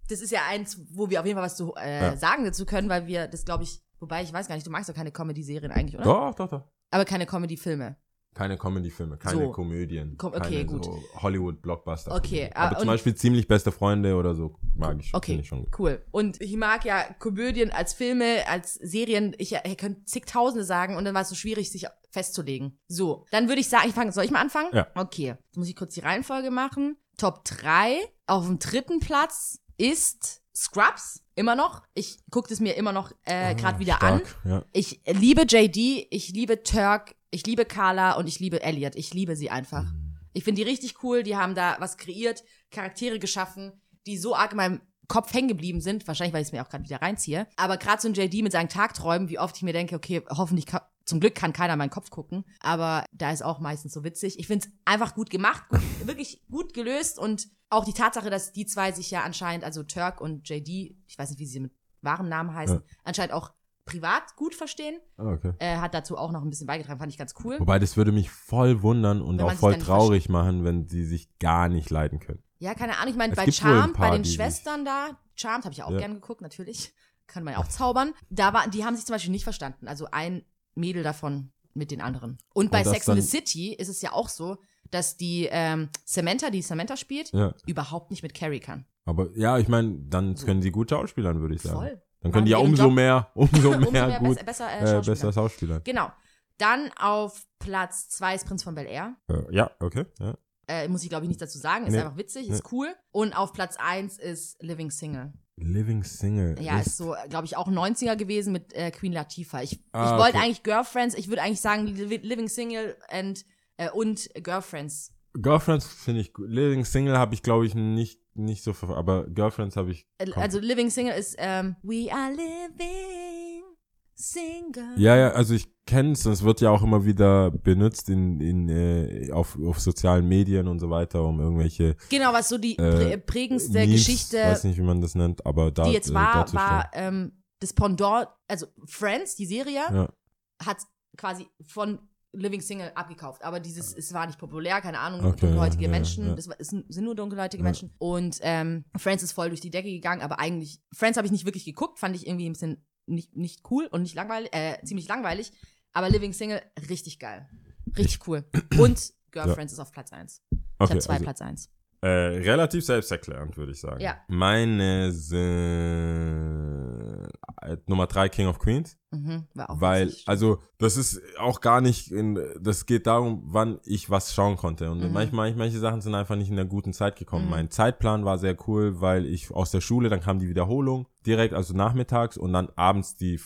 das ist ja eins, wo wir auf jeden Fall was zu äh, Ja. sagen dazu können, weil wir das, glaube ich, Wobei, ich weiß gar nicht, du magst doch keine Comedy-Serien eigentlich, oder? Doch, doch, doch. Aber keine Comedy-Filme. Keine Comedy-Filme, keine So. Komödien. Kom- okay, keine gut. So Hollywood-Blockbuster. Okay, Aber ah, zum und- Beispiel ziemlich beste Freunde oder so mag ich, Okay, ich schon. cool. Und ich mag ja Komödien als Filme, als Serien. Ich, ich könnte zigtausende sagen und dann war es so schwierig, sich festzulegen. So, dann würde ich sagen, ich fange, soll ich mal anfangen? Ja. Okay, jetzt muss ich kurz die Reihenfolge machen. Top 3. Auf dem dritten Platz ist Scrubs. Immer noch. Ich gucke das mir immer noch äh, gerade wieder an. Ah, Stark, Ja. Ich liebe JD, ich liebe Turk, ich liebe Carla und ich liebe Elliot. Ich liebe sie einfach. Mhm. Ich finde die richtig cool. Die haben da was kreiert, Charaktere geschaffen, die so arg in meinem Kopf hängen geblieben sind. Wahrscheinlich, weil ich es mir auch gerade wieder reinziehe. Aber gerade so ein JD mit seinen Tagträumen, wie oft ich mir denke, okay, hoffentlich, zum Glück kann keiner in meinen Kopf gucken. Aber da ist auch meistens so witzig. Ich finde es einfach gut gemacht, gut, wirklich gut gelöst. Und auch die Tatsache, dass die zwei sich ja anscheinend, also Turk und JD, ich weiß nicht, wie sie mit wahren Namen heißen, Ja. anscheinend auch privat gut verstehen. Ah, okay. Äh, hat dazu auch noch ein bisschen beigetragen, fand ich ganz cool. Wobei, das würde mich voll wundern und auch voll traurig machen, wenn sie sich gar nicht leiden können. Ja, keine Ahnung. Ich meine, bei Charmed, bei den Schwestern da, Charmed habe ich auch Ja. gern geguckt, natürlich. Kann man ja auch zaubern. Da war, die haben sich zum Beispiel nicht verstanden. Also ein Mädel davon mit den anderen. Und bei Und das Sex in the City ist es ja auch so, dass die ähm, Samantha, die Samantha spielt, Ja. überhaupt nicht mit Carrie kann. Aber ja, ich meine, dann können sie gut schauspielern, würde ich sagen. Voll. Dann können die ja umso Job. mehr, umso mehr, Umso mehr gut, besser, äh, äh, Schauspieler. besser Schauspielern. Genau. Dann auf Platz 2 ist Prinz von Bel Air. Äh, ja, okay. Ja. Äh, muss ich, glaube ich, nichts dazu sagen. Ist Nee. einfach witzig, ist cool. Und auf Platz 1 ist Living Single. Living Single. Ja, ist so, glaube ich, auch 90er gewesen mit äh, Queen Latifah. Ich, Ah, ich wollte okay. eigentlich Girlfriends, ich würde eigentlich sagen Li- Living Single and, äh, und Girlfriends. Girlfriends finde ich gut. Living Single habe ich, glaube ich, nicht, nicht so, ver- aber Girlfriends habe ich. Äh, Komm. Also Living Single ist ähm, We are living single. Ja, ja, also ich kenne es und es wird ja auch immer wieder benutzt in, in, äh, auf, auf sozialen Medien und so weiter, um irgendwelche Genau, was so die Äh, prä prägendste Memes, Geschichte, weiß nicht, wie man das nennt, aber da, die jetzt äh, war, war ähm, das Pendant, also Friends, die Serie, Ja. hat quasi von Living Single abgekauft. Aber dieses, es war nicht populär, keine Ahnung, Okay, dunkelhäutige ja, Menschen. ja. Das war, es sind sind nur dunkelhäutige Ja. Menschen. Und ähm, Friends ist voll durch die Decke gegangen, aber eigentlich, Friends habe ich nicht wirklich geguckt, fand ich irgendwie ein bisschen nicht, nicht cool und nicht langweilig, äh, ziemlich langweilig. Aber Living Single, richtig geil. Richtig cool. Und Girlfriends ist auf Platz 1. Ich Okay, habe zwei also, Platz 1. äh, relativ selbsterklärend, würde ich sagen. Ja. Meine sind Nummer drei King of Queens. Mhm, Weil, witzig. also, das ist auch gar nicht, in, das geht darum, wann ich was schauen konnte. Und Mhm. manchmal, manche Sachen sind einfach nicht in der guten Zeit gekommen. Mhm. Mein Zeitplan war sehr cool, weil ich aus der Schule, dann kam die Wiederholung direkt, also nachmittags und dann abends die,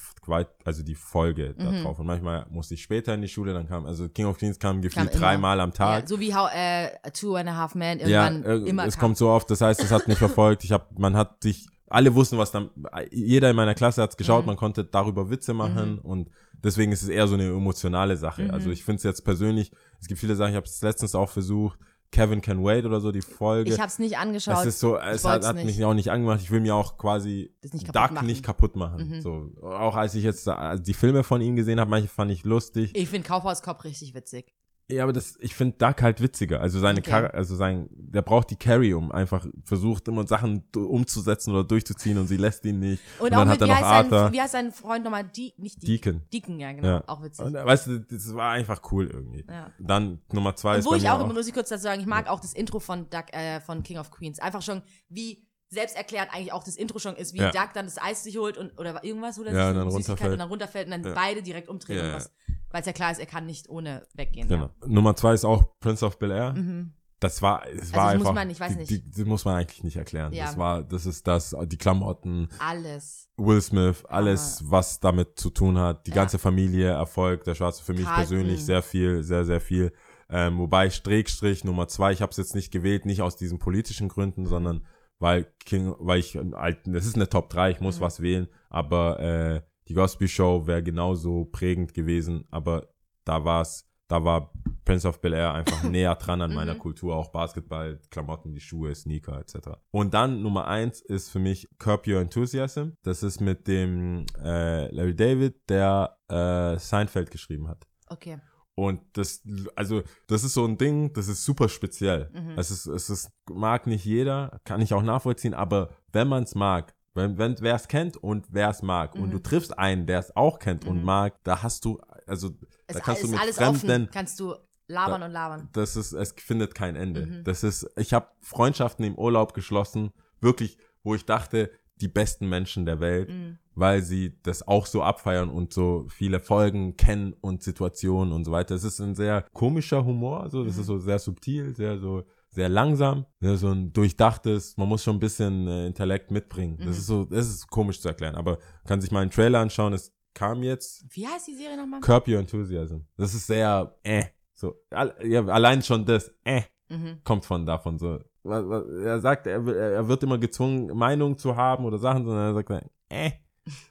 also die Folge da Mhm. drauf. Und manchmal musste ich später in die Schule, dann kam, also King of Queens kam gefühlt dreimal am Tag. Ja, so wie how, äh, Two and a Half Men Ja, irgendwann äh, immer es kam. kommt so oft, das heißt, es hat mich verfolgt. Ich habe, man hat sich, alle wussten, was dann, jeder in meiner Klasse hat's geschaut, Mhm. man konnte darüber Witze machen Mhm. und deswegen ist es eher so eine emotionale Sache. Mhm. Also ich finde es jetzt persönlich, es gibt viele Sachen, ich habe es letztens auch versucht, Kevin Can Wait oder so, die Folge. Ich habe es nicht angeschaut. es ist so, es hat, hat mich auch nicht angemacht. Ich will mir auch quasi Das nicht kaputt Duck machen. nicht kaputt machen. Mhm. So, auch als ich jetzt äh, die Filme von ihm gesehen habe, manche fand ich lustig. Ich finde Kaufhauskopf richtig witzig. Ja, aber das, ich finde Duck halt witziger. Also seine Okay. Also sein, der braucht die Carry, um einfach versucht immer Sachen umzusetzen oder durchzuziehen und sie lässt ihn nicht. Und, Und auch dann mit, hat er wie, noch heißt sein, Arthur. wie heißt sein Freund nochmal? Die, nicht die, Deacon. Deacon, ja, genau. Ja. Auch witzig. Und, äh, weißt du, das war einfach cool irgendwie. ja. Dann Nummer zwei Und ist wo ich mir auch, muss ich kurz dazu sagen, ich mag auch das Intro von Duck, äh, von King of Queens. Einfach schon, wie selbsterklärend eigentlich auch das Intro schon ist, wie Ja. Duck dann das Eis sich holt und oder irgendwas oder Ja, sich und dann runterfällt. und dann runterfällt und dann Ja. beide direkt umdrehen Ja, und ja. was. Weil es ja klar ist, er kann nicht ohne weggehen. Genau. Nummer zwei ist auch Prince of Bel Air. Ja. Mhm. Das war, es Also war das einfach. muss man- ich weiß die, nicht. Die, die muss man eigentlich nicht erklären. Ja. Das war, das ist das, die Klamotten, Alles. Will Smith, alles, was damit zu tun hat. Die Ja. ganze Familie, Erfolg, der Schwarze für mich Karten. persönlich sehr viel, sehr, sehr viel. Ähm, wobei Strickstrich Nummer zwei, ich habe es jetzt nicht gewählt, nicht aus diesen politischen Gründen, sondern weil King, weil ich halt, das ist eine Top 3, ich muss Mhm. was wählen, aber äh, die Cosby Show wäre genauso prägend gewesen, aber da war's, da war Prince of Bel Air einfach näher dran an meiner Mhm. Kultur, auch Basketball, Klamotten, die Schuhe, Sneaker etc. Und dann Nummer eins ist für mich Curb Your Enthusiasm. Das ist mit dem äh, Larry David, der äh, Seinfeld geschrieben hat. Okay. Und das, also, das ist so ein Ding, das ist super speziell. Mhm. Es ist, es ist, mag nicht jeder, kann ich auch nachvollziehen, aber wenn man es mag, Wenn, wenn wer es kennt und wer es mag und Mhm. du triffst einen, der es auch kennt und mag, da hast du, also Es da kannst du mit alles Fremden, offen. Kannst du labern und labern. das ist, es findet kein Ende. Mhm. Das ist, ich habe Freundschaften im Urlaub geschlossen, wirklich, wo ich dachte, die besten Menschen der Welt, Mhm. weil sie das auch so abfeiern und so viele Folgen kennen und Situationen und so weiter. Es ist ein sehr komischer Humor, so, das Mhm. ist so sehr subtil, sehr so, sehr langsam, sehr so ein durchdachtes, man muss schon ein bisschen äh, Intellekt mitbringen. Das Mhm. ist so, das ist komisch zu erklären, aber kann sich mal einen Trailer anschauen, es kam jetzt Wie heißt die Serie nochmal? Curb Your Enthusiasm. Das ist sehr, äh, so, all, ja, allein schon das, äh, Mhm. kommt von davon so. Er sagt, er, er wird immer gezwungen, Meinung zu haben oder Sachen, sondern er sagt, äh,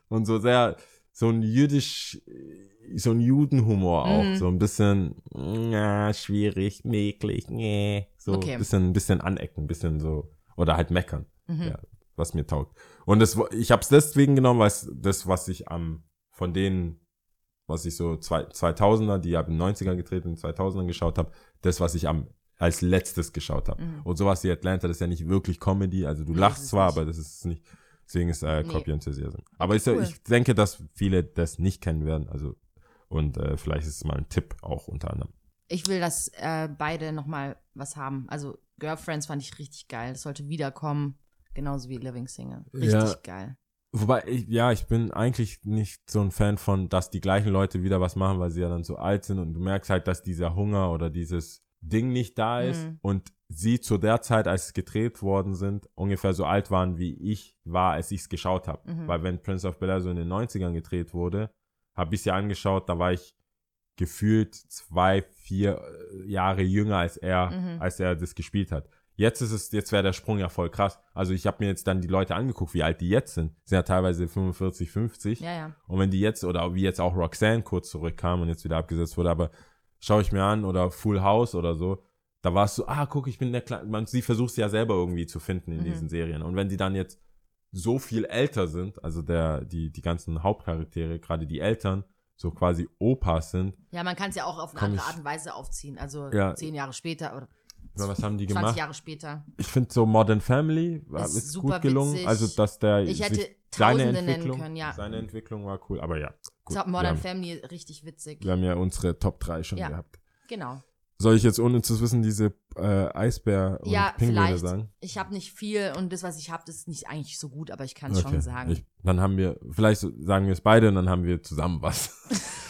und so sehr, so ein jüdisch, so ein Judenhumor auch, Mhm. so ein bisschen, ja, schwierig, mäglich, nee, so Okay. ein bisschen, ein bisschen anecken, ein bisschen so, oder halt meckern Mhm. ja, was mir taugt. Und das, ich habe es deswegen genommen, weil es das, was ich am, von denen, was ich so zwei, 2000er, die ab den 90ern getreten, in den 2000ern geschaut habe, das, was ich am als letztes geschaut habe. Mhm. Und sowas wie Atlanta, das ist ja nicht wirklich Comedy, also du Nee, lachst zwar, nicht. aber das ist nicht, deswegen ist äh, Nee. Copy Enthusiasm. Aber ist Cool. ich denke, dass viele das nicht kennen werden, also und äh, vielleicht ist es mal ein Tipp auch unter anderem. Ich will, dass äh, beide nochmal was haben. Also Girlfriends fand ich richtig geil. Das sollte wiederkommen. Genauso wie Living Single. Richtig Ja. geil. Wobei, ich, ja, ich bin eigentlich nicht so ein Fan von, dass die gleichen Leute wieder was machen, weil sie ja dann so alt sind und du merkst halt, dass dieser Hunger oder dieses Ding nicht da ist Mhm. und sie zu der Zeit, als es gedreht worden sind, ungefähr so alt waren, wie ich war, als ich es geschaut habe. Mhm. Weil wenn Prince of Bel-Air so in den 90ern gedreht wurde, habe ich es ja angeschaut, da war ich gefühlt zwei, vier äh, Jahre jünger als er, Mhm. als er das gespielt hat. Jetzt ist es, jetzt wäre der Sprung ja voll krass. Also ich habe mir jetzt dann die Leute angeguckt, wie alt die jetzt sind. Sind ja teilweise 45, 50. Ja, ja. Und wenn die jetzt, oder wie jetzt auch Roxanne kurz zurückkam und jetzt wieder abgesetzt wurde, aber schaue ich mir an, oder Full House oder so, da war es so, ah, guck, ich bin der Kleine, man, sie versucht es ja selber irgendwie zu finden in Mhm. diesen Serien. Und wenn die dann jetzt so viel älter sind, also der, die, die ganzen Hauptcharaktere, gerade die Eltern, so quasi Opas sind, Ja, man kann es ja auch auf eine andere ich- Art und Weise aufziehen. Also Ja. zehn Jahre später oder na, was haben die 20 gemacht? Jahre später. Ich finde so Modern Family war- Ist ist, super gut gelungen. witzig. Also, dass der Ich hätte seine Entwicklung, können, ja. seine Entwicklung war cool, aber ja. Gut, Modern haben, Family, richtig witzig. wir haben ja unsere Top 3 schon Ja. gehabt. Genau. Soll ich jetzt ohne zu wissen diese äh, Eisbär und Ja, Pinguine vielleicht. sagen? Ich habe nicht viel und das, was ich habe, das ist nicht eigentlich so gut, aber ich kann es schon sagen. Ich, dann haben wir, vielleicht sagen wir es beide und dann haben wir zusammen was.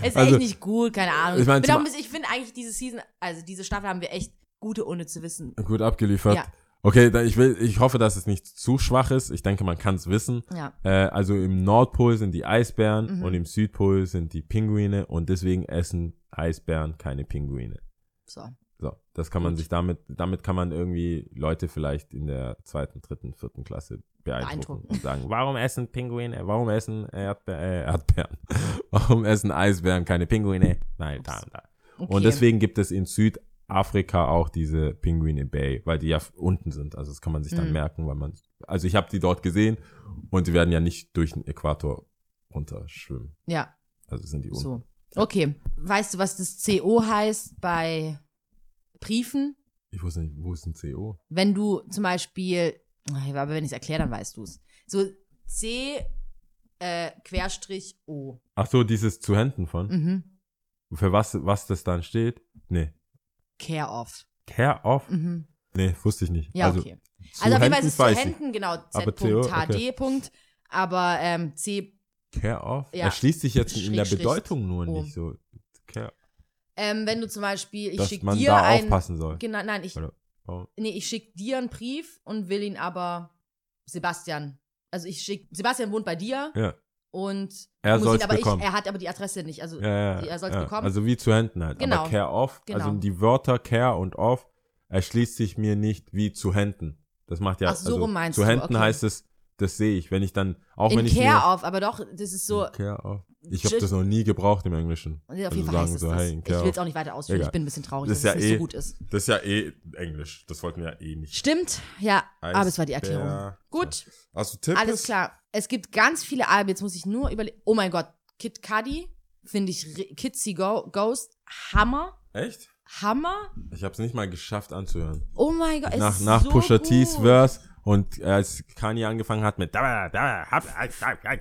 ist also- echt nicht gut, keine Ahnung. Ich mein, ich finde eigentlich diese Season, also diese Staffel haben wir echt gute, ohne zu wissen. Gut abgeliefert. Ja. Okay, da, ich will, ich hoffe, dass es nicht zu schwach ist. Ich denke, man kann es wissen. Ja. Äh, also im Nordpol sind die Eisbären Mhm. und im Südpol sind die Pinguine und deswegen essen Eisbären keine Pinguine. So. So, das kann man Gut. sich damit, damit kann man irgendwie Leute vielleicht in der zweiten, dritten, vierten Klasse beeindrucken, und sagen, warum essen Pinguine, warum essen Erdbe äh, Erdbeeren, warum essen Eisbären keine Pinguine? Nein, da, Ups. da. Okay. Und deswegen gibt es in Südafrika auch diese Pinguine Bay, weil die ja unten sind. Also das kann man sich dann Mhm. merken, weil man, also ich habe die dort gesehen und die werden ja nicht durch den Äquator runterschwimmen. Ja, Also sind die unten. so. Okay. Weißt du, was das CO heißt bei Briefen? Ich wusste nicht, wo ist ein CO? Wenn du zum Beispiel, aber wenn ich es erkläre, dann weißt du es. So C äh, Querstrich O. Ach so, dieses zu Händen von. Mhm. Für was, was das dann steht? Nee. Care of. Care of? Mhm. Nee, wusste ich nicht. Ja, also, okay. Also auf jeden Fall Händen ist es zu weiß ich. Händen, genau, Z.HD. okay. Punkt, aber ähm, C, Care of? Ja. Er schließt sich jetzt in der Bedeutung nur O. nicht so. Care, ähm, wenn du zum Beispiel, ich schicke dir da ein, aufpassen soll. genau, nein, ich, Oder, oh, nee, ich schicke dir einen Brief und will ihn aber Sebastian, also ich schicke, Sebastian wohnt bei dir ja, und er muss soll es aber bekommen. ich, er hat aber die Adresse nicht, also ja, ja, er soll's ja. bekommen. Also wie zu Händen halt. Genau. Aber Care of, Genau. also die Wörter Care und Off erschließt sich mir nicht wie zu Händen. Das macht ja, Ach, so also rum meinst zu Händen okay. heißt es, das sehe ich, wenn ich dann, auch wenn in ich mir, Care of, aber doch, das ist so, Care of. Ich habe das noch nie gebraucht im Englischen. auf jeden Also Fall heißt es so, das. hey, in ich will es auch nicht weiter ausführen, Egal. ich bin ein bisschen traurig, Das dass ist es ja nicht eh- so gut ist. Das ist ja eh Englisch. Das wollten wir ja eh nicht. Stimmt, ja, aber es war die Erklärung. Eisbär. Gut, Hast du Tipps? alles klar. Es gibt ganz viele Alben, jetzt muss ich nur überlegen. Oh mein Gott, Kid Cudi, finde ich, Kitsy Go Ghost, Hammer, Echt? Hammer. Ich habe es nicht mal geschafft anzuhören. Oh mein Gott, nach nach so Pusha. T's Verse Und als Kanye angefangen hat mit da, da, hab,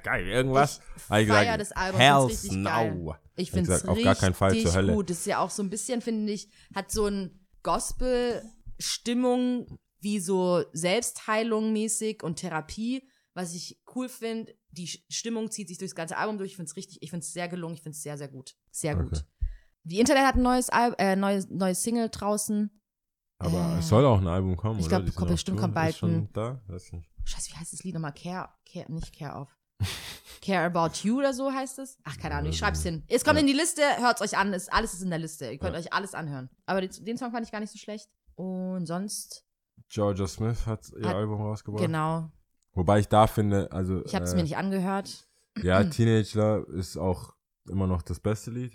geil, irgendwas, habe ich gesagt, das Album, Hell's richtig geil. no. Ich Hab finde es auf gar keinen Fall zur Hölle. gut. Das ist ja auch so ein bisschen, finde ich, hat so ein Gospel-Stimmung wie so Selbstheilung mäßig und Therapie, was ich cool finde. Die Stimmung zieht sich durchs ganze Album durch. Ich finde es richtig, ich finde es sehr gelungen. Ich finde es sehr, sehr gut. Sehr Okay. gut. Die Internet hat ein neues, Al äh, neues, neues Single draußen. Aber Äh, es soll auch ein Album kommen, ich oder? glaub, Die sind kommt auf bestimmt, kommt bald ein- da? Weiß nicht. Scheiße, wie heißt das Lied nochmal? Care, care, nicht Care Off. Care About You oder so heißt es? Ach, keine Ahnung, ich schreib's hin. Es kommt Ja. in die Liste, hört's euch an, ist, alles ist in der Liste. Ihr könnt Ja. euch alles anhören. Aber den, den Song fand ich gar nicht so schlecht. Und sonst, Georgia Smith hat ihr Hat- Album rausgebracht. genau. Wobei ich da finde, also Ich habe es äh, mir nicht angehört. Ja, Teenager ist auch immer noch das beste Lied.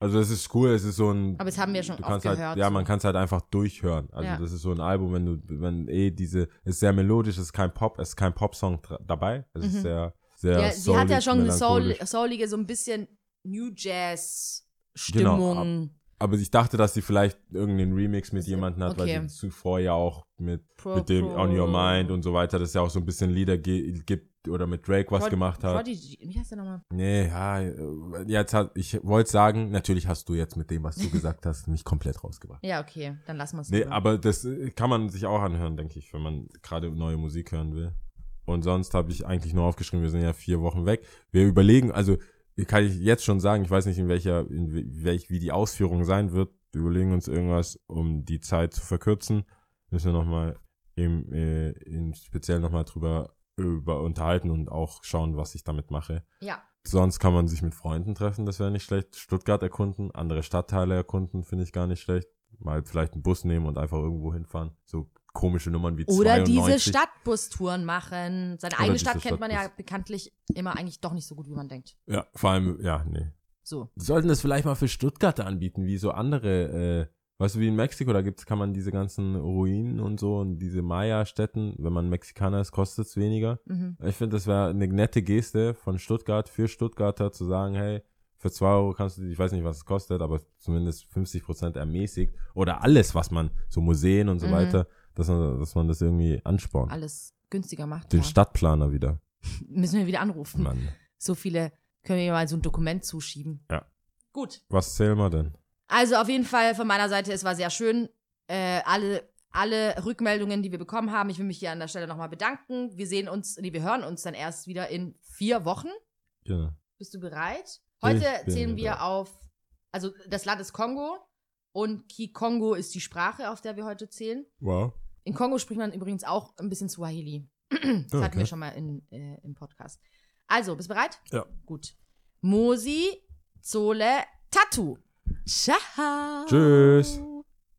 Also es ist cool, es ist so ein. Aber das haben wir schon oft halt, gehört, Ja, so. man kann es halt einfach durchhören. Also Ja. das ist so ein Album, wenn du, wenn eh diese, es ist sehr melodisch, es ist kein Pop, es ist kein Popsong dabei. Es ist Mhm. sehr, sehr. Ja, sie hat ja schon eine Soul, soulige, so ein bisschen New Jazz Genau, Stimmung. Aber ich dachte, dass sie vielleicht irgendeinen Remix mit jemandem hat, okay. weil sie zuvor ja auch mit, Pro- mit dem Pro- On Your Mind und so weiter, das ja auch so ein bisschen Lieder gibt oder mit Drake was Prod- gemacht hat. Prodigy, wie heißt der nochmal? Nee, ja, äh, jetzt hat, ich wollte sagen, natürlich hast du jetzt mit dem, was du gesagt hast, mich komplett rausgebracht. Ja, okay, dann lassen wir es. Nee, aber das äh, kann man sich auch anhören, denke ich, wenn man gerade neue Musik hören will. Und sonst habe ich eigentlich nur aufgeschrieben, wir sind ja vier Wochen weg. Wir überlegen, also kann ich jetzt schon sagen, ich weiß nicht, in welcher, in we- welch, wie die Ausführung sein wird. Wir überlegen uns irgendwas, um die Zeit zu verkürzen. Müssen wir nochmal im, äh, in speziell nochmal drüber über unterhalten und auch schauen, was ich damit mache. Ja, Sonst kann man sich mit Freunden treffen, das wäre nicht schlecht. Stuttgart erkunden, andere Stadtteile erkunden, finde ich gar nicht schlecht. Mal vielleicht einen Bus nehmen und einfach irgendwo hinfahren. So komische Nummern wie Oder 92. diese Stadtbustouren machen. Seine Oder eigene Stadt kennt man ja bekanntlich immer eigentlich doch nicht so gut, wie man denkt. Ja, vor allem, ja, nee. So. Die sollten das vielleicht mal für Stuttgarter anbieten, wie so andere, äh, weißt du, wie in Mexiko, da gibt's, kann man diese ganzen Ruinen und so und diese Maya-Städten, wenn man Mexikaner ist, kostet's weniger. Mhm. Ich finde, das wäre eine nette Geste von Stuttgart für Stuttgarter zu sagen, hey, für zwei Euro kannst du, ich weiß nicht, was es kostet, aber zumindest 50 Prozent ermäßigt oder alles, was man, so Museen und so Mhm. weiter, dass man, dass man das irgendwie anspornt. Alles günstiger macht. Den ja. Stadtplaner wieder, Müssen wir wieder anrufen. Mann. So viele können wir mal so ein Dokument zuschieben. Ja. Gut. Was zählen wir denn? Also auf jeden Fall von meiner Seite, es war sehr schön. Äh, alle, alle Rückmeldungen, die wir bekommen haben, ich will mich hier an der Stelle nochmal bedanken. Wir sehen uns, nee, wir hören uns dann erst wieder in vier Wochen. Ja. Bist du bereit? Heute zählen wir bereit. auf, also das Land ist Kongo und Kikongo ist die Sprache, auf der wir heute zählen. Wow. In Kongo spricht man übrigens auch ein bisschen Swahili. das Ah, hatten wir okay. schon mal in, äh, im Podcast. Also, bist du bereit? Ja. Gut. Mosi, Zole, Tattoo. Ciao. Tschüss.